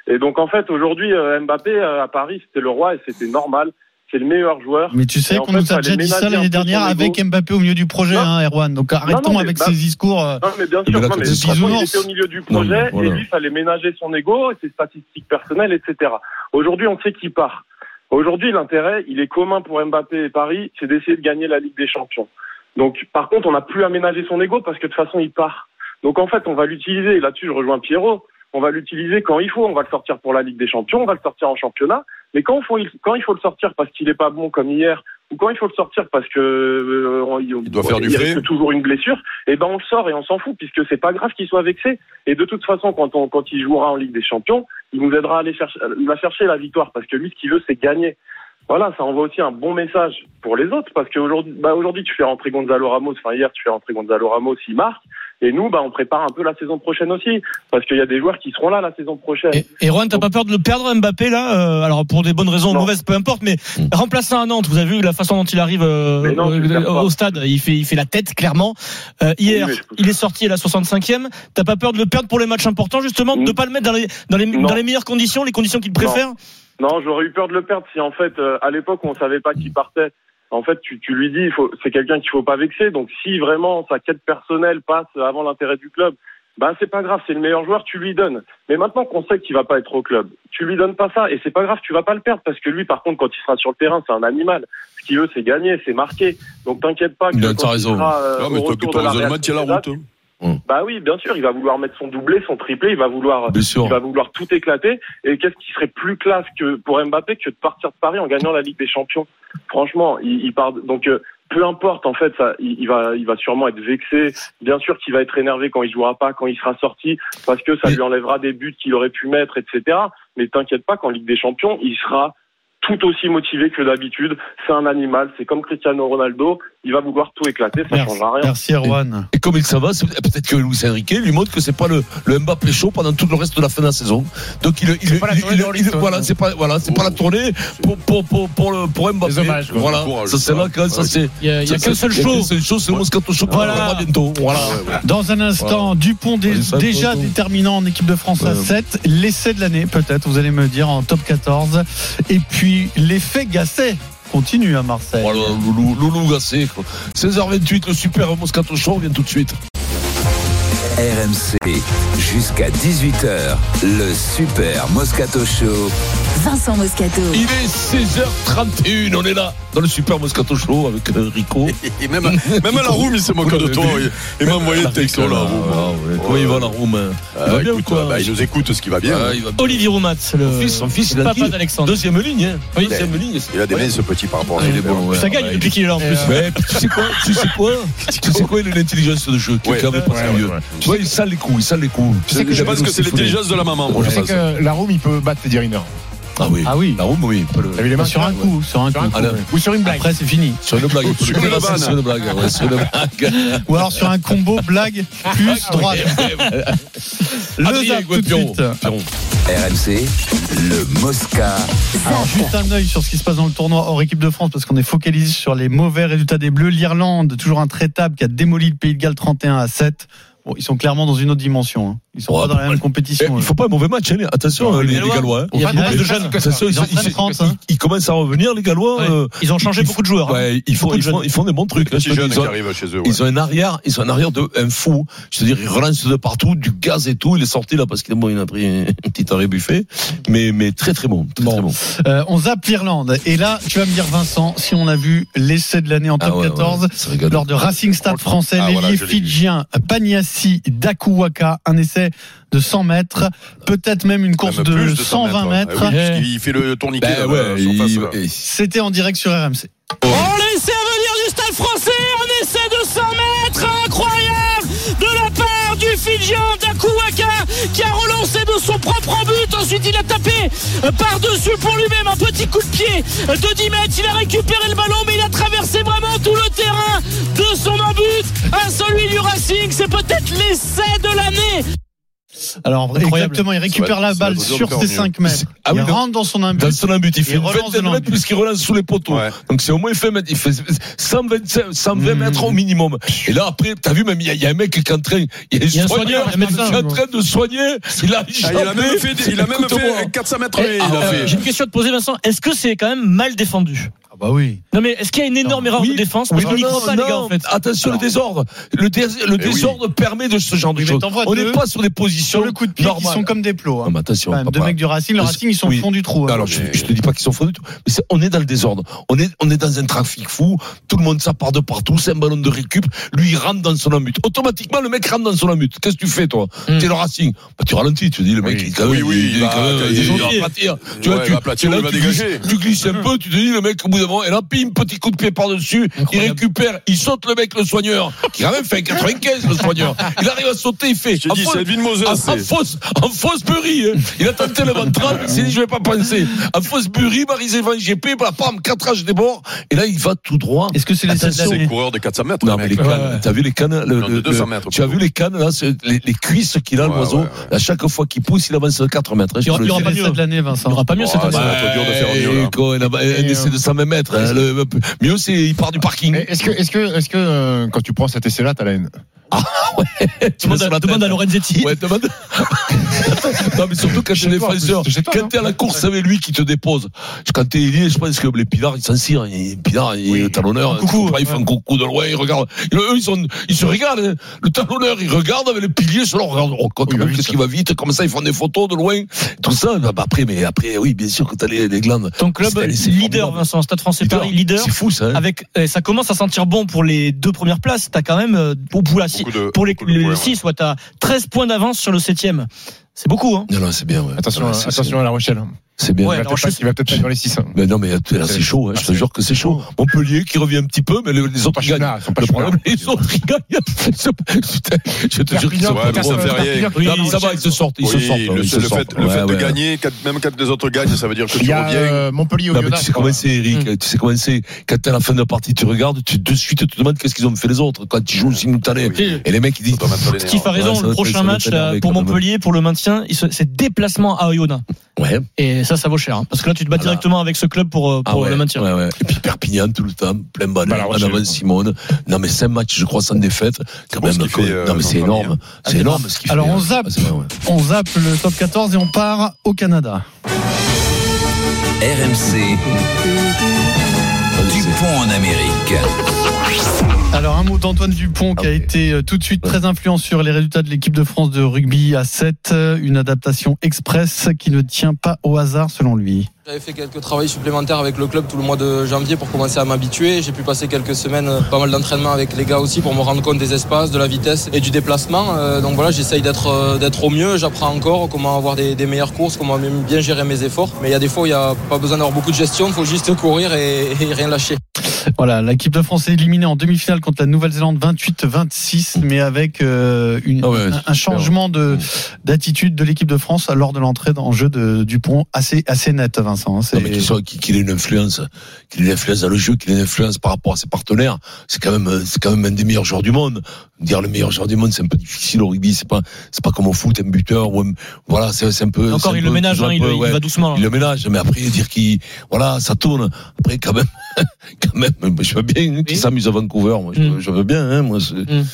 Et donc en fait aujourd'hui euh, Mbappé euh, à Paris c'était le roi et c'était normal. C'est le meilleur joueur. Mais tu sais qu'on fait, nous a déjà dit ça l'année dernière avec. Mbappé au milieu du projet, Non. hein, Erwan. Donc arrêtons non, mais avec bah- ces discours. euh, Non, mais bien Mais sûr, là, mais façon, il était au milieu du projet mais voilà. et lui, il fallait ménager son ego et ses statistiques personnelles, etc. Aujourd'hui, on sait qu'il part. Aujourd'hui, l'intérêt, il est commun pour Mbappé et Paris, c'est d'essayer de gagner la Ligue des Champions. Donc, par contre, on n'a plus à ménager son ego parce que de toute façon, il part. Donc, en fait, on va l'utiliser. Et Là-dessus, je rejoins Pierrot. On va l'utiliser quand il faut. On va le sortir pour la Ligue des Champions. On va le sortir en championnat. Mais quand il faut, quand il faut le sortir parce qu'il est pas bon comme hier, ou quand il faut le sortir parce que euh, il, doit faire du frais. risque toujours une blessure, et ben on le sort et on s'en fout puisque c'est pas grave qu'il soit vexé. Et de toute façon, quand on quand il jouera en Ligue des Champions, il nous aidera à aller chercher, il va chercher la victoire parce que lui, ce qu'il veut, c'est gagner. Voilà, ça envoie aussi un bon message pour les autres parce qu'aujourd'hui, bah aujourd'hui, tu fais rentrer Gonzalo Ramos. Enfin, hier, tu fais rentrer Gonzalo Ramos, il marque. Et nous, bah, on prépare un peu la saison prochaine aussi parce qu'il y a des joueurs qui seront là la saison prochaine. Et, et Rouen, t'as pas peur de le perdre Mbappé là Euh, Alors pour des bonnes raisons ou Non. mauvaises, peu importe, mais remplaçant à Nantes, vous avez vu la façon dont il arrive euh, non, euh, au stade, il fait il fait la tête clairement. Euh, hier, Oui, il est sorti à la 65e. T'as pas peur de le perdre pour les matchs importants justement, de Mm. ne pas le mettre dans les dans les Non. dans les meilleures conditions, les conditions qu'il préfère Non, j'aurais eu peur de le perdre si en fait, euh, à l'époque on savait pas qui partait, en fait, tu, tu lui dis, il faut, c'est quelqu'un qu'il faut pas vexer. Donc, si vraiment sa quête personnelle passe avant l'intérêt du club, ben c'est pas grave, c'est le meilleur joueur, tu lui donnes. Mais maintenant qu'on sait qu'il va pas être au club, tu lui donnes pas ça et c'est pas grave, tu vas pas le perdre parce que lui, par contre, quand il sera sur le terrain, c'est un animal. Ce qu'il veut, c'est gagner, c'est marquer. Donc, t'inquiète pas que quand il raison. sera, euh, Ah, mais au retour de la route. Hein. bah oui, bien sûr, il va vouloir mettre son doublé, son triplé, il va vouloir, il va vouloir tout éclater. Et qu'est-ce qui serait plus classe que pour Mbappé que de partir de Paris en gagnant la Ligue des Champions? Franchement, il, il part. Donc euh, peu importe, en fait, ça, il, va, il va sûrement être vexé. Bien sûr qu'il va être énervé quand il jouera pas, quand il sera sorti, parce que ça lui enlèvera des buts qu'il aurait pu mettre, etc. Mais t'inquiète pas, qu'en Ligue des Champions, il sera tout aussi motivé que d'habitude. C'est un animal, c'est comme Cristiano Ronaldo. Il va vouloir tout éclater, ça Merci, changera rien. merci Erwan. Et comme il ça va, c'est- peut-être que Luis Enrique lui montre que c'est pas le, le Mbappé chaud pendant tout le reste de la fin de la saison. Donc il, il, pas il- il- voilà, c'est pas voilà, c'est pas la tournée pour pour pour pour, le, pour Mbappé. Hommages, quoi. Voilà, Courage. ça c'est là quand ça c'est. Il y a, y a ça, qu'un c'est- seul a show. qu'une seule chose, c'est le Moscato Show. Voilà. Bientôt. Voilà. Dans un instant, Dupont déjà déterminant en équipe de France à Ouais. 7. L'essai de l'année, peut-être, vous allez me dire, en top 14. Et puis, l'effet Gasset continue à Marseille. Voilà, Loulou, Loulou Gassé. quoi. 16h28, le super Moscato Show vient tout de suite. RMC, jusqu'à 18h, le Super Moscato Show. Vincent Moscato. Il est 16h31, on est là dans le super Moscato Show avec euh, Rico. Et même, même à la room, il s'est moqué de toi. Il, il m'a envoyé le texto, la room. Ah, ouais. Comment il va la room hein Il Ah, va bien ou écoute, quoi bah, il nous écoute, ce qui va bien. Ah. Olivier Roumat, le Son fils, son fils, il a papa d'Alexandre. Deuxième ligne, hein. Oui. Deuxième ligne. Il a des mains, ce petit par rapport à Ah, ouais. Ça gagne Ouais, depuis qu'il est là en plus. Mais tu sais quoi Tu sais quoi Tu sais quoi Il a l'intelligence de jeu qui est Ouais. quand même pas sérieux. ouais, ouais. Tu vois, il sale les coups, il sale les coups. Je pense que c'est l'intelligence de la maman, Je sais pense. que la room, il peut battre Riner. Ah oui. Ah oui. La room, oui. le- Sur un coup, sur un Sur coup. un coup, Ah, là. ouais. Ou sur une blague. Après, c'est fini. Sur une blague. Sur une. Sur blague. ouais, sur une blague. Ou alors sur un combo blague plus droite. Le Adrien zap tout de suite. RMC, le Mosca. Alors, juste un œil sur ce qui se passe dans le tournoi hors équipe de France, parce qu'on est focalisé sur les mauvais résultats des Bleus. L'Irlande, toujours intraitable, qui a démoli le Pays de Galles 31 à 7. Bon, ils sont clairement dans une autre dimension. hein. Ils sont Ouais, pas dans la même Eh, compétition. Il faut pas un mauvais match, hein. attention, Non, les, les les Gallois, hein. il y a Enfin, beaucoup ouais, de je jeunes. Ils, Ils en ils- prennent 30, hein. ils commencent à revenir, les Gallois. Ouais. euh, Ils ont changé ils beaucoup de joueurs. hein. Ils font, Beaucoup de ils font, jeunes. ils font des bons trucs. hein. Jeunes ils qui ont- arrivent chez eux. ouais. Ils ont un arrière, ils ont un arrière de un fou. Je te dire, il relance de partout, du gaz et tout. Il est sorti là parce qu'il bon, il a pris un petit arrêt buffet, mais mais très très bon, très, très bon. Euh, on zappe l'Irlande. Et là, tu vas me dire, Vincent, si on a vu l'essai de l'année en top Ah ouais, 14 ouais, c'est rigolo. lors de Racing Stade français, Ah, l'ailier voilà, je Paniassi Dakuwaka, un essai de 100 mètres, peut-être même une course Même de, plus 120 mètres. Ah oui, puisqu'il fait le tourniquet. Ben ouais, il- et- C'était en direct sur RMC. Oh, l'essai à venir du stade français, un essai de 100 mètres, incroyable, de la part du Fidjien Dakuwaka, qui a relancé de son propre but. Ensuite, il a tapé euh, par-dessus pour lui-même un petit coup de pied euh, de 10 mètres. Il a récupéré le ballon, mais il a traversé vraiment tout le terrain de son but à celui du Racing. C'est peut-être l'essai de l'année. Alors, Incroyable. exactement, il récupère la balle sur ses mieux. 5 mètres. Ah oui, il rentre dans son imbut. Dans son il fait une relance de mètres puisqu'il relance sous les poteaux. Ouais. Donc c'est au moins il fait, il fait 125, 120 Mmh. mètres au minimum. Et là après, t'as vu même il y, a- il y a un mec qui est en train, il y a, Il y a un soigneur, est en train de soigner. Il a, Ah, il a même fait, il a même fait 400 mètres. Eh, il a euh. J'ai une question à te poser, Vincent. Est-ce que c'est quand même mal défendu? Ah bah oui. Non, mais est-ce qu'il y a une énorme erreur Oui. de défense Parce Oui, qu'on n'y croit pas, les non, gars, en fait. Attention le désordre. Le, dés- le Eh oui. désordre permet de ce genre de choses. On n'est pas sur des positions Sur le coup de pied, ils sont comme des plots. hein. Non, mais attention, même, deux mecs du Racing, le Racing, ils sont oui. au fond du trou. hein. Alors, je, je te dis pas qu'ils sont fous du tout, mais on est dans le désordre. On est, on est dans un trafic fou. Tout le monde, ça part de partout. C'est un ballon de récup. Lui, il rentre dans son embut. Automatiquement, le mec rentre dans son embut. Qu'est-ce que tu fais, toi? Mm. T'es le Racing. Bah, tu ralentis. Tu dis, le mec, Oui. il, aplatir. Tu vois. Tu glisses un peu, tu te dis, le mec, au bout et là, pim, petit coup de pied par-dessus. Il récupère, il saute le mec, le soigneur, qui a même fait un 95, le soigneur. Il arrive à sauter, il fait. Dis, en c'est fausse- en, en fausse, en fausse burie, hein. Il a tenté le ventral, il s'est dit, je vais pas penser. En fausse burie, Marisé Van GP, bah, pam, 4 âges des bords, et là, il va tout droit. Est-ce que c'est les C'est années coureur de 400 mètres. Non, mais les cannes, Ouais. t'as vu les cannes, le, Non, de le- 200 le- mètres, tu as vu les cannes, là, les, les cuisses qu'il a, Ouais, l'oiseau? ouais, ouais. À chaque fois qu'il pousse, il avance de 4 mètres. hein, je Il y aura- aura dis. pas mieux. l'essai de l'année, Il Vincent. n'y aura pas mieux cette année. ça va être dur de faire mieux, là. Et quoi, il a- un essai de 120 mètres. Hein, le- mieux, c'est, il part du parking. Est-ce que, est-ce que, est-ce que euh, quand tu prends cet essai-là, t'as la haine? Tu mets Demande sur à, demande Lorenzetti. Ouais, demande. non, mais surtout quand Chez toi, défenseur, quand t'es à la course avec lui qui te dépose. Quand t'es ailier, je pense que les pilars, ils s'en cirent. Les pilars, ils, le talonneur, coucou, ils font un coucou de loin, ils regardent. Eux, ils, sont, ils se regardent. hein. Le talonneur, il regarde avec les piliers, selon regarde, oh, quand Oui, oui, qu'est-ce qui va vite, comme ça, ils font des photos de loin. Tout ça, bah, bah, après, mais après, oui, bien sûr que t'as les, les glandes. Ton club leader, formidable. Vincent, Stade français Leader. Paris, leader. C'est fou, ça. hein. Avec, eh, ça commence à sentir bon pour les deux premières places. T'as quand même, euh, pour, pour, la, de- pour les, beaucoup de les points, 6, ouais, t'as 13 points d'avance sur le 7ème. C'est beaucoup, hein. Non, non, c'est bien, ouais. Attention, Ouais, c'est- attention à La Rochelle. C'est bien. Ouais, il va alors, peut-être je- pas- il va peut-être être dans les 6. Mais non, mais là, c'est chaud, hein, je te jure que c'est chaud. Montpellier qui revient un petit peu, mais les, les autres gagnent. Le problème, les autres gagnent. Je te jure qu'ils sont pas ça fait forts. rien. Non, mais ça va, ils se sortent, ils se sortent. le, fait, de gagner, même quand les autres gagnent, ça veut dire que tu reviens. euh, Montpellier au Non, mais tu sais comment c'est. Eric. Tu sais comment c'est. Quand t'es à la fin de la partie, tu regardes, tu de suite te demandes qu'est-ce qu'ils ont fait les autres. Quand ils jouent simultané. Et les mecs, ils disent. Steve a raison, le prochain match là, pour. Montpellier, pour le maintien, c'est déplacement à Oyonnax. Ouais. Ça, ça vaut cher. hein. Parce que là, tu te bats Voilà. directement avec ce club pour, euh, Ah ouais, le maintien. ouais, ouais. Et puis Perpignan tout le temps, plein Bah, banner, la en avant. Simone. Non mais cinq matchs, je crois, sans défaite. Quand même, fait, euh, non mais c'est énorme. C'est énorme ce qu'il fait. Alors, on zappe. Ah. On zappe le top 14 et on part au Canada. RMC. Dupont en Amérique. Alors un mot d'Antoine Dupont qui a été euh, tout de suite très influent sur les résultats de l'équipe de France de rugby à 7, euh, une adaptation express qui ne tient pas au hasard selon lui. J'avais fait quelques travaux supplémentaires avec le club tout le mois de janvier pour commencer à m'habituer. J'ai pu passer quelques semaines, euh, pas mal d'entraînement avec les gars aussi pour me rendre compte des espaces, de la vitesse et du déplacement. Euh, Donc voilà, j'essaye d'être euh, d'être au mieux. J'apprends encore comment avoir des, meilleures courses, comment bien gérer mes efforts. Mais il y a des fois, il n'y a pas besoin d'avoir beaucoup de gestion, il faut juste courir et rien lâcher. Voilà, l'équipe de France est éliminée en demi-finale contre la Nouvelle-Zélande 28-26, mais avec euh, une, ah un, changement de d'attitude de l'équipe de France lors de l'entrée en jeu de Dupont assez assez net, Vincent. Hein, qu'il qu ait une influence, qu'il ait une influence dans le jeu, qu'il ait une influence par rapport à ses partenaires, c'est quand même c'est quand même un des meilleurs joueurs du monde. Dire le meilleur joueur du monde, c'est un peu difficile au rugby, c'est pas c'est pas comme au foot, un buteur ou un, voilà, c'est un peu. Encore il le ménage, hein, il, il va doucement. Hein. Il le ménage, mais après dire qu'il voilà, ça tourne. Après quand même quand même mais je veux bien qu'ils s'amusent à Vancouver. Moi, je, mm. je veux bien. Hein, moi, mm.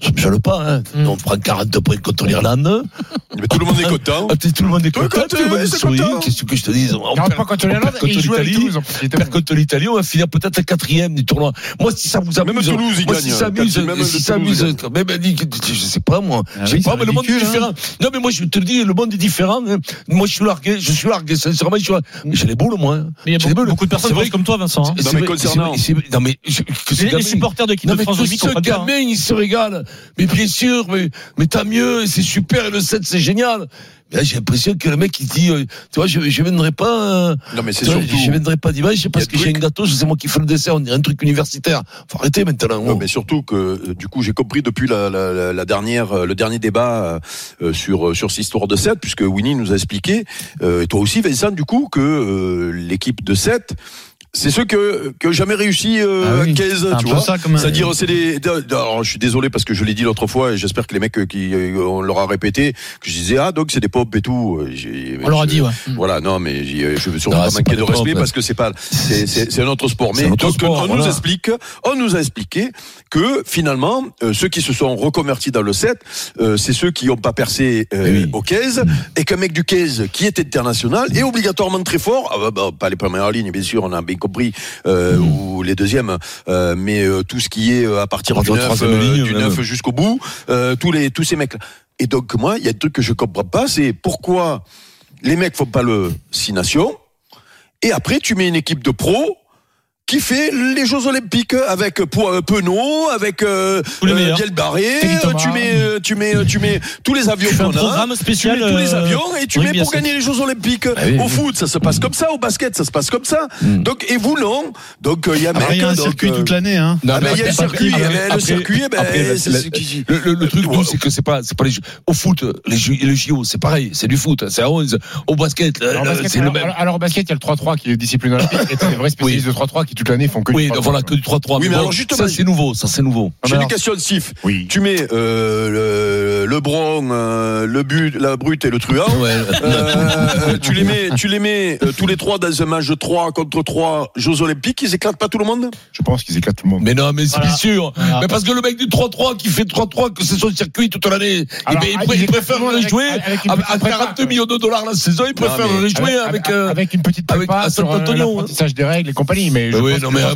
ça me pas. Hein. Mm. On prend 40 points contre l'Irlande. Mais tout le monde est content. Ah, tout le monde est content. Tout, le monde est. Qu'est-ce que je te dis On perd contre l'Irlande l'Italie. On perd contre l'Italie. On va finir peut-être quatrième du tournoi. Moi, si ça vous amuse. Même Toulouse, il gagne. Si ça amuse, si ça amuse. Même, je sais pas, moi. Ah je sais pas, mais le monde est différent. Non, mais moi, je te le dis, le monde est différent. Hein. Moi, je suis largué. Je suis largué, sincèrement. Mais j'ai les boules, moi. Hein. Mais il y a beaucoup de personnes comme toi, Vincent. Hein. Non, mais concernant c'est non mais je, que les, les, supporters de qui non, de France ce gamin, hein. gamin il se régale. Mais bien sûr, mais mais tant mieux, c'est super, le 7 c'est génial. Mais là, j'ai l'impression que le mec il dit, euh, tu vois, je je vendrai pas. Euh, non mais c'est surtout. Je, je vendrai pas d'image parce que j'ai un gâteau, c'est moi qui fais le dessert, on dirait un truc universitaire. Faut arrêter maintenant. Non, oh. mais surtout que euh, du coup j'ai compris depuis la, dernière euh, le dernier débat sur sur cette histoire de 7 puisque Winnie nous a expliqué et toi aussi Vincent du coup que l'équipe de 7 c'est ceux que que jamais réussi euh, à 15, tu vois. C'est-à-dire c'est des alors, je suis désolé parce que je l'ai dit l'autre fois et j'espère que les mecs euh, qui euh, on leur a répété que je disais ah donc c'est des pop et tout. Euh, on leur a dit ouais. Voilà, non mais je veux surtout pas manquer de respect parce que c'est pas c'est un autre sport mais donc, on nous explique on nous a expliqué que finalement ceux qui se sont reconvertis dans le 7 euh, c'est ceux qui n'ont pas percé oui. au 15 et qu'un mec du 15 qui est international est obligatoirement très fort ah, bah, bah, pas les premières lignes bien sûr on a un bien euh, ou les deuxièmes, euh, mais euh, tout ce qui est à partir du 9, jusqu'au bout, tous, les, tous ces mecs. -là. Et donc, moi, il y a un truc que je comprends pas, c'est pourquoi les mecs font pas le 6 nations, et après, tu mets une équipe de pros qui fait les Jeux Olympiques avec euh, Penaud, avec euh, Bielbarré, euh, euh, tu mets, tu mets, tu mets tous les avions qu'on a, spécial, tu mets tous les avions et tu mets pour gagner les Jeux Olympiques. Ah au foot, ça se passe comme ça, au basket, ça se passe comme ça. Mm. Donc et vous non, donc il y a, après, un circuit toute l'année. Hein. Ah, mais y a le circuit, après, eh ben, le circuit, ben, le, truc c'est que c'est pas, c'est pas les jeux. au foot, les, les JO, c'est pareil, c'est du foot, hein, c'est à 11. Au basket, c'est le même. Alors au basket, il y a le 3-3 qui est discipline olympique, vrai spécialiste de 3-3 qui toute l'année font que oui, du 3-3. voilà, que du 3-3. Oui, mais, alors, justement, ça, c'est nouveau, ça, c'est nouveau. J'ai ah, une question de Sif. Oui. Tu mets euh, le, le Bron, euh, le but, la brute et le truand. Ouais. Euh, euh, tu les mets, tu les mets tous les trois dans un match de 3 contre 3 Jeux Olympiques. Ils éclatent pas tout le monde? Je pense qu'ils éclatent tout le monde. Mais non, mais c'est voilà. sûr. Mais parce que le mec du 3-3 qui fait 3-3, que c'est son circuit toute l'année, eh ben, il, ah, préfère les jouer avec, avec à 42 millions de dollars la saison. Il préfère les jouer avec, avec, une petite prépa avec, à L'apprentissage des règles et compagnie. Mais oui, non, mais, ah,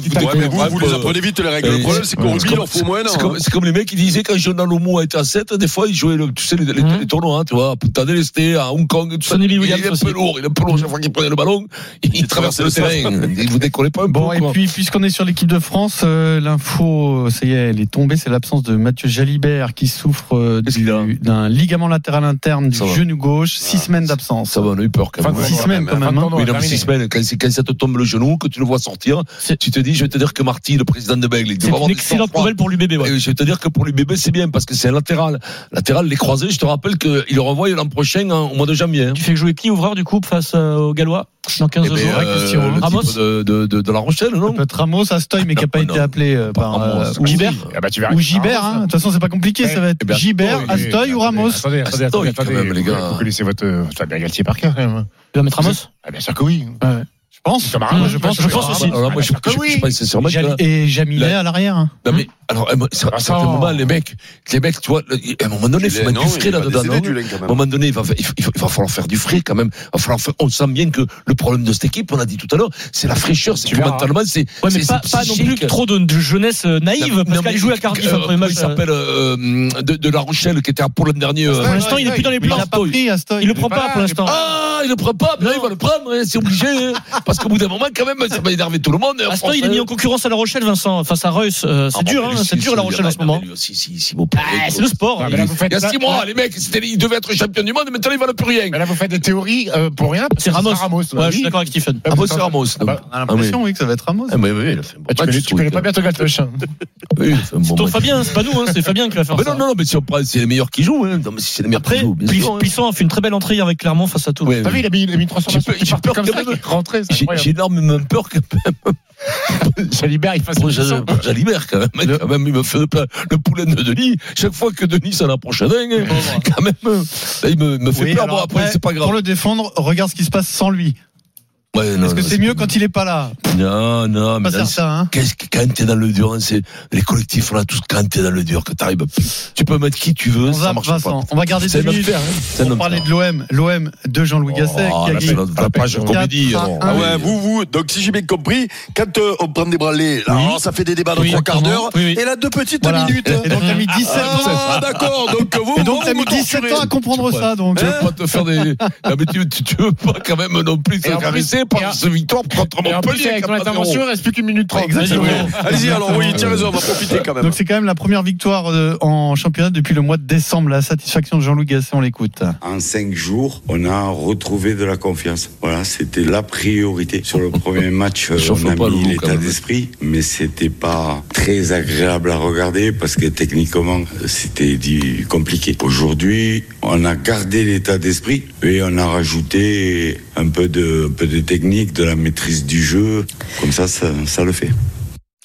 vous, les apprenez vite, les règles. Le euh, problème, c'est qu'au rugby, il en faut moins, C'est comme les mecs qui disaient quand Jonathan Lomo était à 7, des fois, il jouait, tu sais, les tournois, hein, tu vois, à Punta à Hong Kong, tout ça. Il est un peu lourd, il est un peu lourd. Chaque fois qu'il prenait le ballon, il traversait le terrain. Il vous décollait pas un peu. Bon, et puis, puisqu'on est sur l'équipe de France, euh, l'info, ça y est, elle est tombée, c'est l'absence de Mathieu Jalibert qui souffre euh, d'un ligament latéral interne du genou gauche, 6 ah, semaines d'absence. Ça va, on a eu peur quand même. 6 hein. semaines quand même. Semaines, quand ça te tombe le genou, que tu le vois sortir, tu te dis, je vais te dire que Marty, le président de Bègle, il C'est une excellente nouvelle pour l'UBB. Ouais. Je vais te dire que pour l'UBB, c'est bien parce que c'est un latéral. Latéral, les croisés, je te rappelle qu'ils le renvoient l'an prochain au mois de janvier. Tu fais jouer qui ouvreur du coup face aux Gallois dans 15 jours. Euh, euh, Ramos de, de, de, La Rochelle, non Peut-être Ramos, Astoy, mais qui n'a pas été appelé par Ramos, ou Gibert. Ou Gibert. De toute façon, c'est pas compliqué. Ça va être Gibert, Astoy ou Ramos. Attendez, attendez, attendez, les gars. Vous connaissez votre Fabien Galtier par cœur quand même. Tu vas mettre Ramos Bien sûr que oui. Je pense. Je pense. Je pense aussi. Et Jaminet à l'arrière. Hein. Alors, à un certain moment, les mecs, les mecs, tu vois, à un moment donné, il faut mettre du frais là-dedans. À un moment donné, il va, falloir faire du frais quand même. Il on sent bien que le problème de cette équipe, on l'a dit tout à l'heure, c'est la fraîcheur, c'est que mentalement, c'est. Ouais, mais pas, non plus trop de, jeunesse euh, naïve, parce qu'elle joue à Cardiff après match. Il s'appelle euh, de, La Rochelle, qui était pour l'an dernier. Euh, pour l'instant, il n'est plus dans les plans. Il ne ah, le prend pas pour l'instant. Ah, il ne le prend pas, là, il va le prendre, hein, c'est obligé. Hein. Parce qu'au bout d'un moment, quand même, ça va énerver tout le monde. Hein, Aston, il est mis en concurrence à La Rochelle, Vincent, face à Reus. C'est ah, dur, hein c'est dur La Rochelle en ce moment. Ah, c'est le sport. Ah, hein. Il y a 6 mois, les mecs, ils devaient être champions du monde et maintenant ils valent plus rien. Là, vous faites des théories euh, pour rien. C'est Ramos. Je suis d'accord avec Stephen. Ah, bah, Ramos, c'est Ramos. Bah, on a l'impression, oui, que ça va être Ramos. Tu connais pas bien ton Gatlechin. C'est ton Fabien, c'est pas nous, hein, c'est Fabien qui va faire ça. Non, non, mais c'est les meilleurs qui jouent. Hein. C'est. Puissant a fait une très belle entrée avec Clermont face à Toulouse. Il a mis une transformation. J'ai peur comme ça. J'ai énormément peur que Jalibert, il fasse Jalibert, quand même il me fait le poulet de Denis. Chaque fois que Denis s'en approche d'un, quand même, euh, il me, me fait Oui, peur. Bon, après, après, c'est pas grave. Pour le défendre, regarde ce qui se passe sans lui. Ouais, Est-ce que c'est mieux quand il est pas là? Non, non, mais Pas dans- certain, hein. qu'est-ce que quand t'es dans le dur, hein, c'est les collectifs, a tous quand t'es dans le dur, que t'arrives, tu peux mettre qui tu veux, On ça marche Vincent. pas. On va garder C'est deux minutes enfer, hein. Pour parler de l'OM. L'OM de Jean-Louis Gasset Oh, qui a la page- la page de comédie. Ah ouais, vous, vous, donc si j'ai bien compris, quand euh, on prend des branlés, là, Oui. alors, ça fait des débats de Oui, trois quarts d'heure, Oui, oui. et là, deux petites Voilà. minutes. Et donc, t'as mis 17 Ah, ans. d'accord, donc vous, Et donc, vous t'as mis me 17 torturez. ans à comprendre ça, donc. Tu veux pas te faire des. Non, mais tu, veux pas quand même non plus te caresser par ce victoire contre Et en plus, Montpellier. avec ton 4-0. intervention, il reste plus qu'une minute trente. Exactement. Allez-y, alors, oui, tiens raison, on va profiter quand même. Donc c'est quand même la première victoire euh, en championnat depuis le mois de décembre. La satisfaction de Jean-Louis Gasset, on l'écoute. En cinq jours, on a retrouvé de la confiance. Voilà, c'était la priorité. Sur le premier match, euh, on a mis l'état d'esprit, mais c'était pas très agréable à regarder parce que techniquement, c'était du- compliqué. Aujourd'hui, on a gardé l'état d'esprit et on a rajouté un peu de, un peu de technique, de la maîtrise du jeu. Comme ça, ça, ça le fait.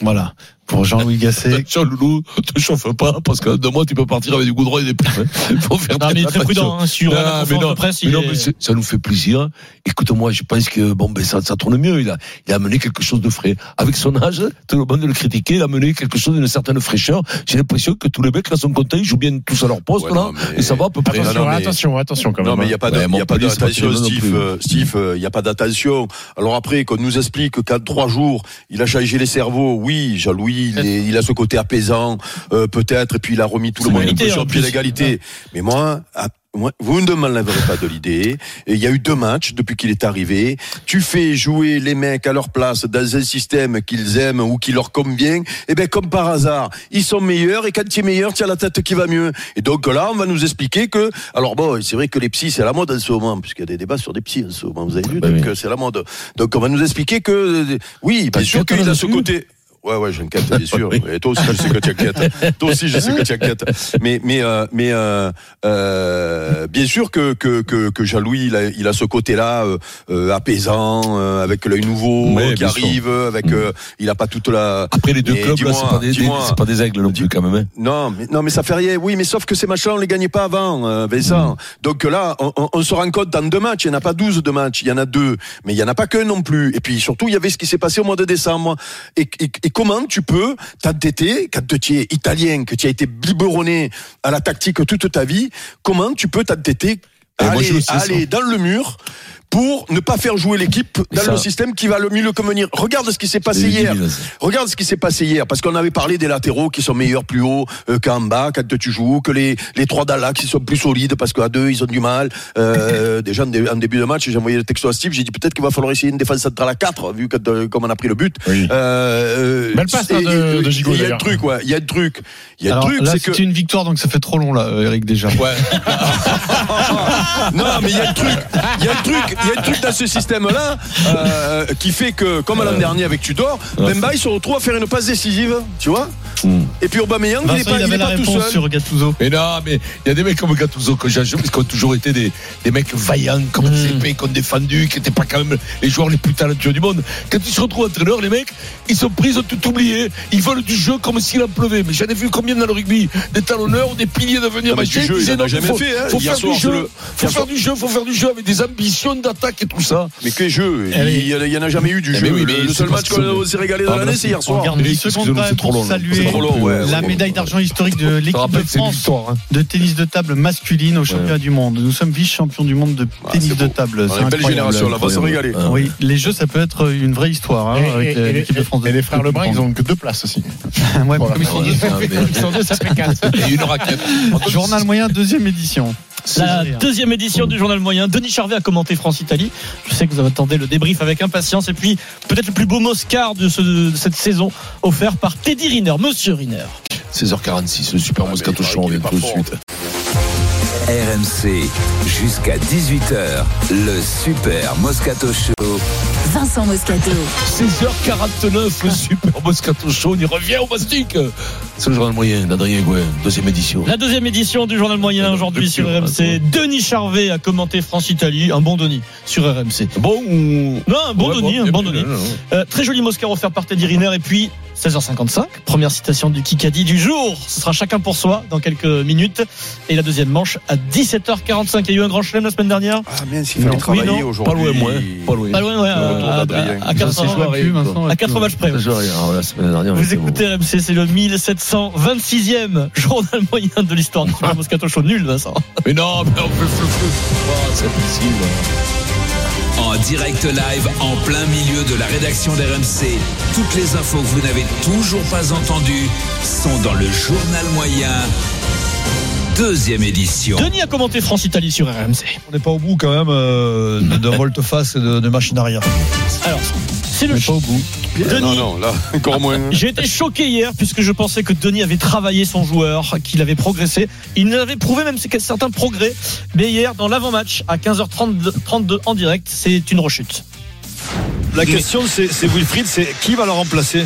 Voilà. Pour Jean-Louis Gasset. Attention, Loulou, te chauffe pas, parce que de moi, tu peux partir avec du goudron et des plumes. hein. Faut faire Non, mais il est très prudent, hein, sur Non, la mais conférence non, de presse, mais il non, est- mais ça nous fait plaisir. Écoute-moi, je pense que bon, ben ça, ça tourne mieux. Il a, il a amené quelque chose de frais. Avec son âge, tout le monde le critiquer, il a amené quelque chose d'une certaine fraîcheur. J'ai l'impression que tous les mecs là sont contents, ils jouent bien tous à leur poste Ouais, là, non, mais- et ça va à peu près. Attention, non, mais- attention, attention quand même. Non, mais il n'y a pas de- Ouais, il y a pas d'attention, non Steve. plus. euh, Steve, euh, il n'y a pas d'attention. Alors après, qu'on nous explique qu'en trois jours, il a changé les cerveaux. Oui, Jean-Louis, il, est- il a ce côté apaisant, euh, peut-être, et puis il a remis tout le monde un peu sur pied d'égalité. Mais moi, à- vous ne m'enlèverez pas de l'idée. Il y a eu deux matchs depuis qu'il est arrivé. Tu fais jouer les mecs à leur place dans un système qu'ils aiment ou qui leur convient. Et bien, comme par hasard, ils sont meilleurs. Et quand tu es meilleur, tu as la tête qui va mieux. Et donc là, on va nous expliquer que. Alors bon, c'est vrai que les psys, c'est à la mode en ce moment, puisqu'il y a des débats sur des psys en ce moment. Vous avez vu Bah Donc oui. euh, c'est la mode. Donc on va nous expliquer que. euh, Oui, bien sûr qu'il a ce côté. Ouais, ouais, j'inquiète, bien sûr. Et toi aussi, je sais que tu inquiètes. Toi aussi, je sais que tu inquiètes. Mais, mais, euh, mais, euh, euh, bien sûr que que que, que Jean-Louis, il a, il a ce côté-là euh, euh, apaisant, euh, avec l'œil nouveau Ouais, qui bien sûr. arrive, avec, euh, il a pas toute la. Après les deux Mais clubs c'est pas des, pas des aigles non plus quand même. hein. Non, mais, non, mais ça fait rien. Oui, mais sauf que ces matchs-là, on les gagnait pas avant, euh, Vincent. Donc là, on, on- on se rend compte dans deux matchs, il n'y en a pas 12 de matchs, il y en a deux. Mais il n'y en a pas qu'un non plus. Et puis surtout, il y avait ce qui s'est passé au mois de décembre. Et, et- et comment tu peux t'entêter, quand tu es italien, que tu as été biberonné à la tactique toute ta vie, comment tu peux t'entêter je aller, aller dans le mur pour ne pas faire jouer l'équipe dans ça- le système qui va le mieux le convenir. Regarde ce qui s'est passé hier. débile. Regarde ce qui s'est passé hier, parce qu'on avait parlé des latéraux qui sont meilleurs plus haut euh, qu'en bas quand tu joues, que les, les trois d'Alax qui sont plus solides parce qu'à deux ils ont du mal. Euh, déjà en, dé- en début de match, j'ai envoyé le texto à Steve, j'ai dit peut-être qu'il va falloir essayer une défense centrale à 4 vu que, de- comme on a pris le but. Oui. Euh, Belle passe, et- de- et- de Gigot, Il y a le truc, ouais. Il y a le truc. Il y a le truc, c'est que. une victoire, donc ça fait trop long là, euh, Eric déjà. Ouais. non, mais il y a le truc, il y a le truc, il y a truc dans ce système-là euh, qui fait que, comme l'an dernier avec Tudor, Bemba il se retrouve à faire une passe décisive, tu vois. Et puis Aubameyang, il est Vincent, pas, il il est avait la pas tout seul. sur Gattuso. Mais non, mais il y a des mecs comme Gattuso que j'ai parce qu'ils ont toujours été des, des mecs vaillants, comme CP, qui ont défendu, qui n'étaient pas quand même les joueurs les plus talentueux du monde. Quand ils se retrouvent entraîneurs, les mecs, ils sont pris, ils ont tout oublié. Ils veulent du jeu comme s'il en pleuvait. Mais j'en ai vu combien dans le rugby? Des talonneurs ou des piliers de venir Non, mais du jeu, il en a jamais faut, fait, hein. faut faire soir, du jeu. le- Faut faire du jeu, faut faire du jeu avec des ambitions d'attaque et tout ça. Mais quel jeu. Il y en a- jamais eu du Eh jeu. mais oui, Le- mais le c'est seul match que- qu'on s'est régalé dans l'année, c'est hier soir. saluer Ouais, la ouais. médaille d'argent historique de l'équipe de France hein. de tennis de table masculine au championnat du monde. Nous sommes vice-champions du monde de Ah, tennis de table. C'est une belle génération là, on va se régaler. Ah. Oui, les jeux, ça peut être une vraie histoire hein, Et- avec euh, l'équipe de France. de- Et les frères Lebrun, ils ont que deux places aussi. Ouais, Voilà. comme ils sont deux. Mais- Ils sont deux, ça fait quatre. Et une raquette. Journal moyen, deuxième édition. La deuxième édition du journal moyen. Denis Charvet a commenté France-Italie. Je sais que vous attendez le débrief avec impatience. Et puis, peut-être le plus beau Moscar de, ce- de cette saison, offert par Teddy Riner. Monsieur Riner. 16h46, le super Moscato Show, on vient tout de suite. RMC jusqu'à 18h. Le super Moscato Show. Vincent Moscato. 16h49, le super Moscato Show, on y revient au mastic. C'est le journal moyen d'Adrien Gouin, deuxième édition. La deuxième édition du journal moyen aujourd'hui sur RMC. Denis Charvet a commenté France-Italie. Un bon Denis sur RMC. Bon ou. Non, un bon Ouais, Denis, un bien bon Denis. non. Euh, très joli Moscar offert par Teddy Riner. Et puis, 16h55, première citation du Kikadi du jour. Ce sera chacun pour soi dans quelques minutes. Et la deuxième manche à à 17h45. Il y a eu un grand chelem la semaine dernière. Ah, mince, il fallait Oui, travailler non. aujourd'hui. Pas loin, moi. Pas loin. Pas loin, ouais, à, d'Adrien. à, à 4 Ça, c'est joué à rien, quoi. à 4 matchs près. Vous écoutez RMC, c'est le 1726e journal moyen de l'histoire Moscato Show. Nul, Vincent. Mais non, mais on flou flou. C'est impossible. En direct live, en plein milieu de la rédaction d'RMC, toutes les infos que vous n'avez toujours pas entendues sont dans le journal moyen, deuxième édition. Denis a commenté France-Italie sur RMC. On n'est pas au bout quand même euh, de, de volte-face et de, de machine arrière. Alors, c'est le On n'est pas au bout. Denis, Non, non, là, encore moins. J'ai été choqué hier puisque je pensais que Denis avait travaillé son joueur, qu'il avait progressé. Il avait prouvé même certains progrès. Mais hier, dans l'avant-match, à 15h32 32 en direct, c'est une rechute. La question, c'est c'est Wilfried, c'est qui va le remplacer?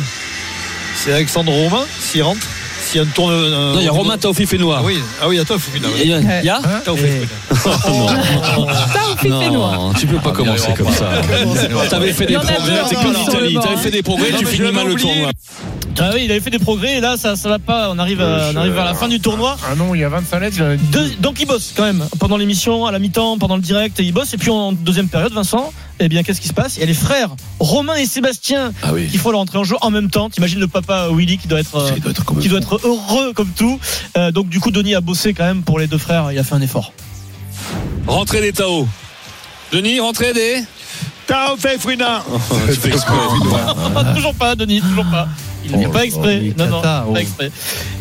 C'est Alexandre Romain, s'il rentre? S'il y a tourne. Non, il y a Romain Taofi Fénois. Ah oui, ah oui, il y a, il y a Taofi Non, tu peux pas commencer comme ça. T'avais fait des progrès, l'Italie. le banc, T'avais fait des progrès, tu finis mal le tournoi. Ah oui, il avait fait des progrès et là, ça, ça va pas. On arrive, à, on arrive vers la fin du tournoi. Ah non, il y a 25 lettres. donc il bosse quand même pendant l'émission, à la mi-temps, pendant le direct, il bosse. Et puis en deuxième période, Vincent, eh bien qu'est-ce qui se passe? Il y a les frères Romain et Sébastien Ah oui. qui font leur entrée en jeu en même temps. T'imagines le papa Willy qui doit être, euh, doit être qui doit être heureux comme tout. Euh, donc du coup, Denis a bossé quand même pour les deux frères. Il a fait un effort. Rentrée des Tao. Denis, rentrée des. Tao Frina Tu fais exprès. toujours pas, Denis, toujours pas. Il ne fait Oh, pas exprès. oh, non, non, Tata, oh. pas exprès.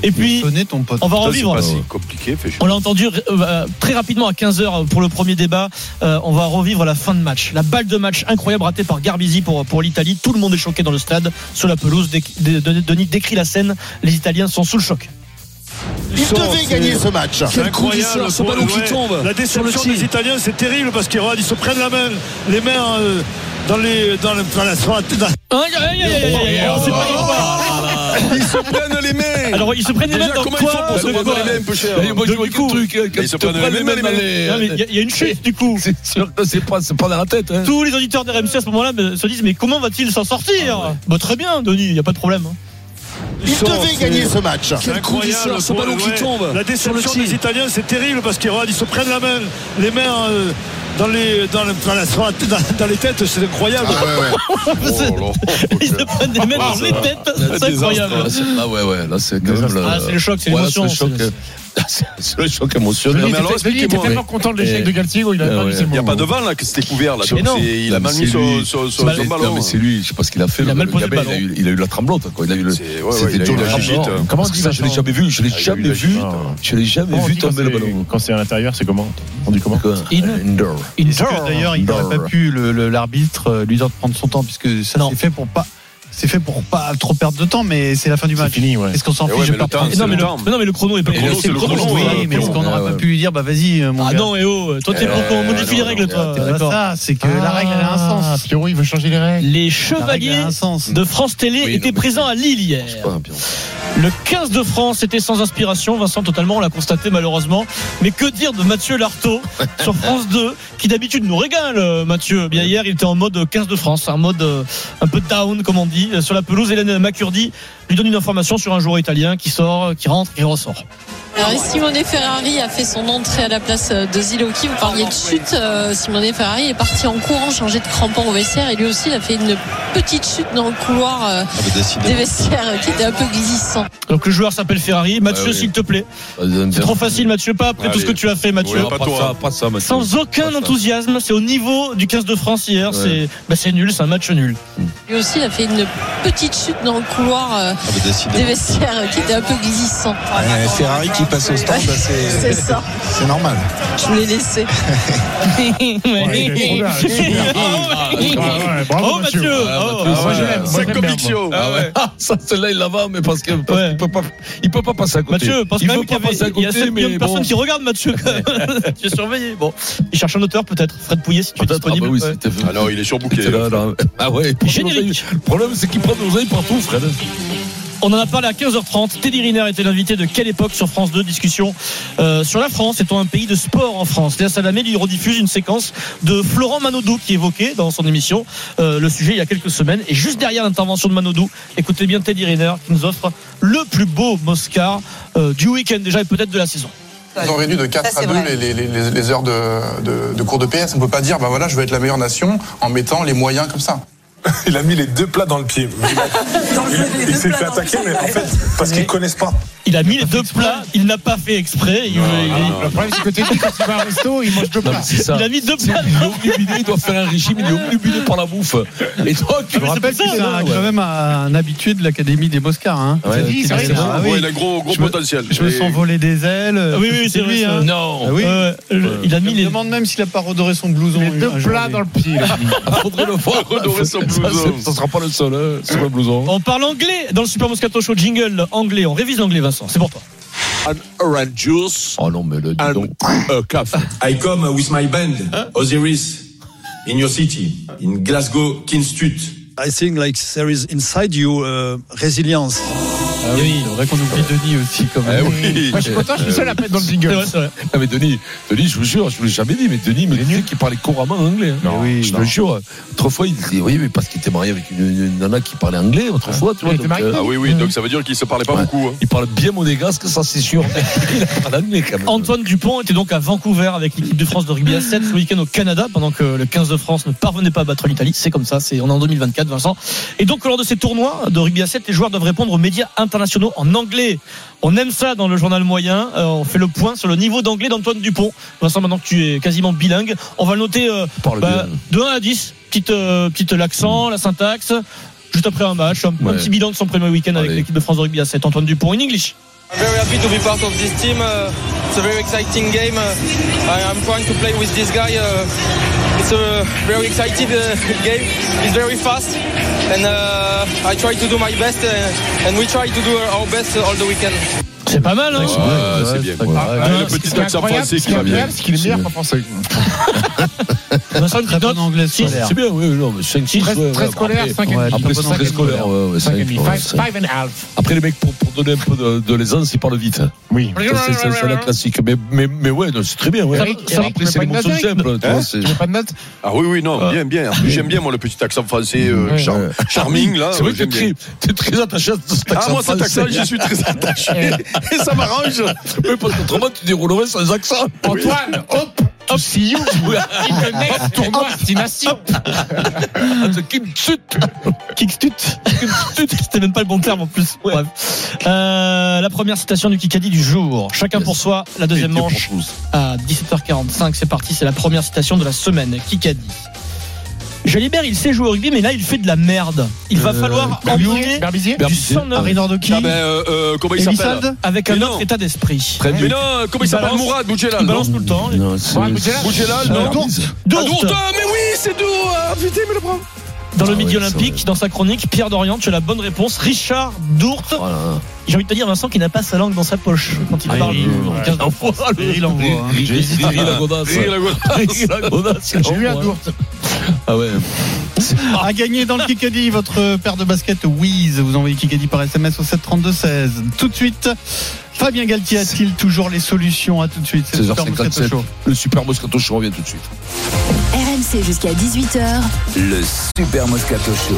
Et puis, Sonner ton pote. on va revivre. pas si compliqué, On l'a entendu euh, très rapidement à 15h pour le premier débat. Euh, on va revivre la fin de match. La balle de match incroyable ratée par Garbisi pour, pour l'Italie. Tout le monde est choqué dans le stade, sur la pelouse. Dé- Dé- Dé- Denis décrit la scène. Les Italiens sont sous le choc. Ils devaient gagner ce match. Quel coup qui sort, ce ballon qui tombe. La déception des Italiens, c'est terrible parce qu'ils ils se prennent la main, les mains euh, dans les dans, le- dans la grave. Ils se prennent les mains. Alors ils se prennent les mains dans quoi ils font pour se De prendre quoi les mains, peu cher coup. truc. hein, quand Ils se prennent les mains, les Il y, a- il y une chute du coup. C'est sûr que c'est pas, c'est pas dans la tête. Hein. Tous les auditeurs d'RMC à ce moment-là me- se disent mais comment va-t-il s'en sortir Bah, Très bien, Denis, il n'y a pas de problème. hein. Ils devaient gagner ce match. Quel coup ce ballon qui tombe. La déception des Italiens, c'est terrible parce qu'ils se prennent la main, les mains euh, dans les dans, le- dans la- dans- dans les têtes, c'est incroyable. Ils se prennent des mains dans les têtes, c'est incroyable. Là, ouais, ouais, là, c'est quand même. le- Ah, c'est le choc, c'est l'émotion. c'est le choc, c'est- euh, C'est le choc émotionnel. Mais alors, était- tellement content de l'échec Eh. de Galtigo, il a pas ouais. mis ses Il n'y a pas de vent là, que c'était couvert là. Donc il a mal mis c'est son, ballon. mais c'est lui, je sais pas ce qu'il a fait. Il a mal posé le ballon. Il a eu, il la tremblote, quoi. Il a eu le. C'est- ouais, ouais, c'était il la le. Comment on dit, ça, je l'ai jamais vu. Je l'ai Ah, il jamais vu. gigite. Je l'ai jamais vu tomber le c'est- ballon. Quand c'est à l'intérieur, c'est comment On dit comment Indoor. D'ailleurs il n'aurait pas pu l'arbitre euh, lui dire de prendre son temps puisque ça c'est fait pour pas c'est fait pour pas trop perdre de temps mais c'est la fin du C'est match. fini, ouais. Est-ce qu'on s'en Eh ouais, fiche non, mais le le, temps. mais non, mais le chrono est pas. Le chrono, c'est le chrono, Oui, mais est-ce qu'on n'aurait pas pu lui dire bah vas-y euh, mon Ah gars. non, et oh, toi t'es Euh, pour qu'on modifie les règles, toi. Ça, c'est que la règle elle a un sens. Ah, Pierrot, il veut changer les règles. Les règle chevaliers de France Télé étaient présents à Lille hier. Le 15 de France était sans inspiration, Vincent totalement, on l'a constaté malheureusement. Mais que dire de Mathieu Lartaud sur France 2, qui d'habitude nous régale, euh, Mathieu. Bien hier, il était en mode 15 de France, un mode un peu down, comme on dit, sur la pelouse. Hélène Macurdi lui donne une information sur un joueur italien qui sort, qui rentre, qui ressort. Alors Simone Ferrari a fait son entrée à la place de Ziloki. Vous parliez de chute. Euh, Simone Ferrari est parti en courant changer de crampon au vestiaire et lui aussi il a fait une petite chute dans le couloir euh, des vestiaires euh, qui était un peu glissant. Donc le joueur s'appelle Ferrari. Mathieu, Ah oui. s'il te plaît. C'est trop facile, Mathieu, pas après tout ce que tu as fait, Mathieu. pas, ça, pas ça, Mathieu. Sans aucun enthousiasme, c'est au niveau du 15 de France hier. Ouais. C'est bah, c'est nul, c'est un match nul. Lui aussi il a fait une petite chute dans le couloir euh, des vestiaires qui était un peu glissant. Ferrari qui passe au stand, Ouais, c'est ça. c'est normal. Je vous l'ai laissé. Oh, Bravo, Mathieu Ah, Oh, Mathieu, conviction. Ah. Ah, ça, celle-là, il la va, mais parce qu'il Ouais. peut pas, il peut pas passer à côté. Mathieu, même qu'il y, pas passer à avait- il y a côté, 7 millions de personnes qui regardent Mathieu. tu es surveillé. Bon, il cherche un auteur peut-être. Fred Pouillet, si tu es ah disponible. bah oui, Ouais. c'était Ah non, il est surbooké. Ah ouais, Générique. Le problème, c'est qu'il prend nos oreilles partout, Fred. On en a parlé à 15h30. Teddy Riner était l'invité de Quelle époque sur France 2 Discussion euh, sur la France. Est-on un pays de sport en France Léa Salamé lui rediffuse une séquence de Florent Manodou qui évoquait dans son émission euh, le sujet il y a quelques semaines. Et juste derrière l'intervention de Manodou, écoutez bien Teddy Riner qui nous offre le plus beau Moscar euh, du week-end déjà et peut-être de la saison. Ils ont réduit de 4 Ça, c'est à 2 vrai. les, les- les- les heures de, de- de cours de PS. On peut pas dire, bah voilà, je veux être la meilleure nation en mettant les moyens comme ça. Il a mis les deux plats dans le pied. Il, il s'est fait attaquer, mais en fait, parce qu'ils connaissent pas. Il a mis les deux plats, il n'a pas fait exprès. Il, il- Le problème, c'est que tu quand tu vas à un resto, il mange deux Non, plats. il a mis deux plats. obnubilé, il doit faire un régime, il est obnubilé par la bouffe. Et toi, Je vous rappelle que c'est quand même un habitué de l'Académie des Moscars. Hein. Ouais, C'est- c'est vrai, ah oui. il a gros, gros Je me- potentiel. Je me sens voler des ailes. Ah oui, oui, c'est lui. vrai, hein. Non. Ah oui. Euh, il a mis Je me les. demande même s'il a pas redorer son blouson. Les deux plats dans le pied. il. Faudrait le voir. Redorer son Ça, blouson. Ça sera pas le seul, hein, sur le blouson. On parle anglais dans le Super Moscato Show jingle anglais. On révise l'anglais, Vincent. C'est pour toi. An orange juice Oh non, mais le dis donc. a coffee. I come with my band, Osiris, in your city, in Glasgow, King Street. I think like there is inside you uh, resilience. Ah oui, c'est vrai qu'on oublie Denis aussi quand même. oui. Moi, je suis content, je suis seul à mettre dans le jingle. vrai, c'est vrai. Ah mais Denis, Denis, je vous jure, je vous l'ai jamais dit, mais Denis me disait qu'il parlait couramment anglais. hein. Non, oui, je te non. jure. Autrefois, il disait oui, mais parce qu'il était marié avec une, une nana qui parlait anglais autrefois, tu vois. Donc, marié Ah oui, oui, donc ça veut dire qu'il se parlait pas Ouais. beaucoup. hein. il parle bien monégasque, ça c'est sûr. il parle anglais quand même. Antoine Dupont était donc à Vancouver avec l'équipe de France de rugby à 7 ce week-end au Canada pendant que le 15 de France ne parvenait pas à battre l'Italie. C'est comme ça, c'est on est en 2024, Vincent. Et donc lors de ces tournois de rugby à 7, les joueurs doivent répondre aux médias internationaux en anglais. On aime ça dans le journal moyen. Euh, on fait le point sur le niveau d'anglais d'Antoine Dupont. Vincent, maintenant que tu es quasiment bilingue, on va le noter euh, bah, de 1 à 10. Petite, euh, petite l'accent, la syntaxe. Juste après un match, un, petit bilan de son premier week-end avec l'équipe de France de rugby à 7. Antoine Dupont in English. I'm very happy to be part of this team. Uh, it's a very exciting game. Uh, I, I'm trying to play with this guy. Uh, it's a very exciting uh, game. He's very fast, and uh, I try to do my best, uh, and we try to do our best all the weekend. C'est pas mal, hein Ouais, c'est bien. Ouais, Ah, ouais. le petit accent français qui va bien. c'est qu'il est meilleur qu'en français. Vincent, note bon anglais. C'est bien, oui, non, mais 5, 6, Très, très scolaire, 5 et demi. Après, et demi. and a half. Après, les mecs, pour, pour donner un peu de, de l'aisance, ils parlent vite. hein. Oui. C'est la classique. Mais, mais, mais ouais, non, c'est très bien. Ouais. Eric, Ça, Eric, après, c'est les pas mots de sont note, Eric simples. Tu Hein pas de Ah oui, oui, non, bien, bien. En plus, j'aime bien, moi, le petit accent français euh, Ouais. char- Ouais. charming, là. C'est vrai que t'es bien. très, t'es très attaché à cet accent Ah, moi, cet accent, j'y suis très attaché. Et ça m'arrange. Oui, parce qu'autrement, tu déroulerais sans accent. Antoine, hop, to see you. In the next tournoi destination. Kickstut. C'était même pas le bon terme en plus. Bref. Euh, la première citation du Kikadi du jour. Chacun pour soi. La deuxième manche à 17h45. C'est parti. C'est la première citation de la semaine. Kikadi. Jalibert, il sait jouer au rugby, mais là, il fait de la merde. Il va Euh, falloir Berbizier. du sang neuf Harry Nordoki. Ah ben, euh, euh, comment il s'appelle avec un autre état d'esprit. Mais non, comment il s'appelle Mourad Boudjelal Il balance tout le temps. Boudjelal. Non. Ah, mais oui, c'est Ah, putain, mais le Dans le Ah Midi ça, Olympique, dans sa chronique, Pierre Dorian, tu as la bonne réponse. Richard Dourte. Voilà. J'ai envie de te dire, Vincent, qui n'a pas sa langue dans sa poche quand il Ah, parle. il- dans le 15 Il envoie le- Il envoie, hein. Riri- Riri la godasse. La godasse. J'ai envoie. doute. Ah ouais. A gagné dans le Kikadi votre paire de baskets Wiz. Vous envoyez Kikadi par SMS au 732-16. Tout de suite, Fabien Galtier a-t-il toujours les solutions? À tout de suite. C'est le Super Moscato 16h57. Show. Le super Moscato Show revient tout de suite. RMC jusqu'à 18h. Le Super Moscato Show.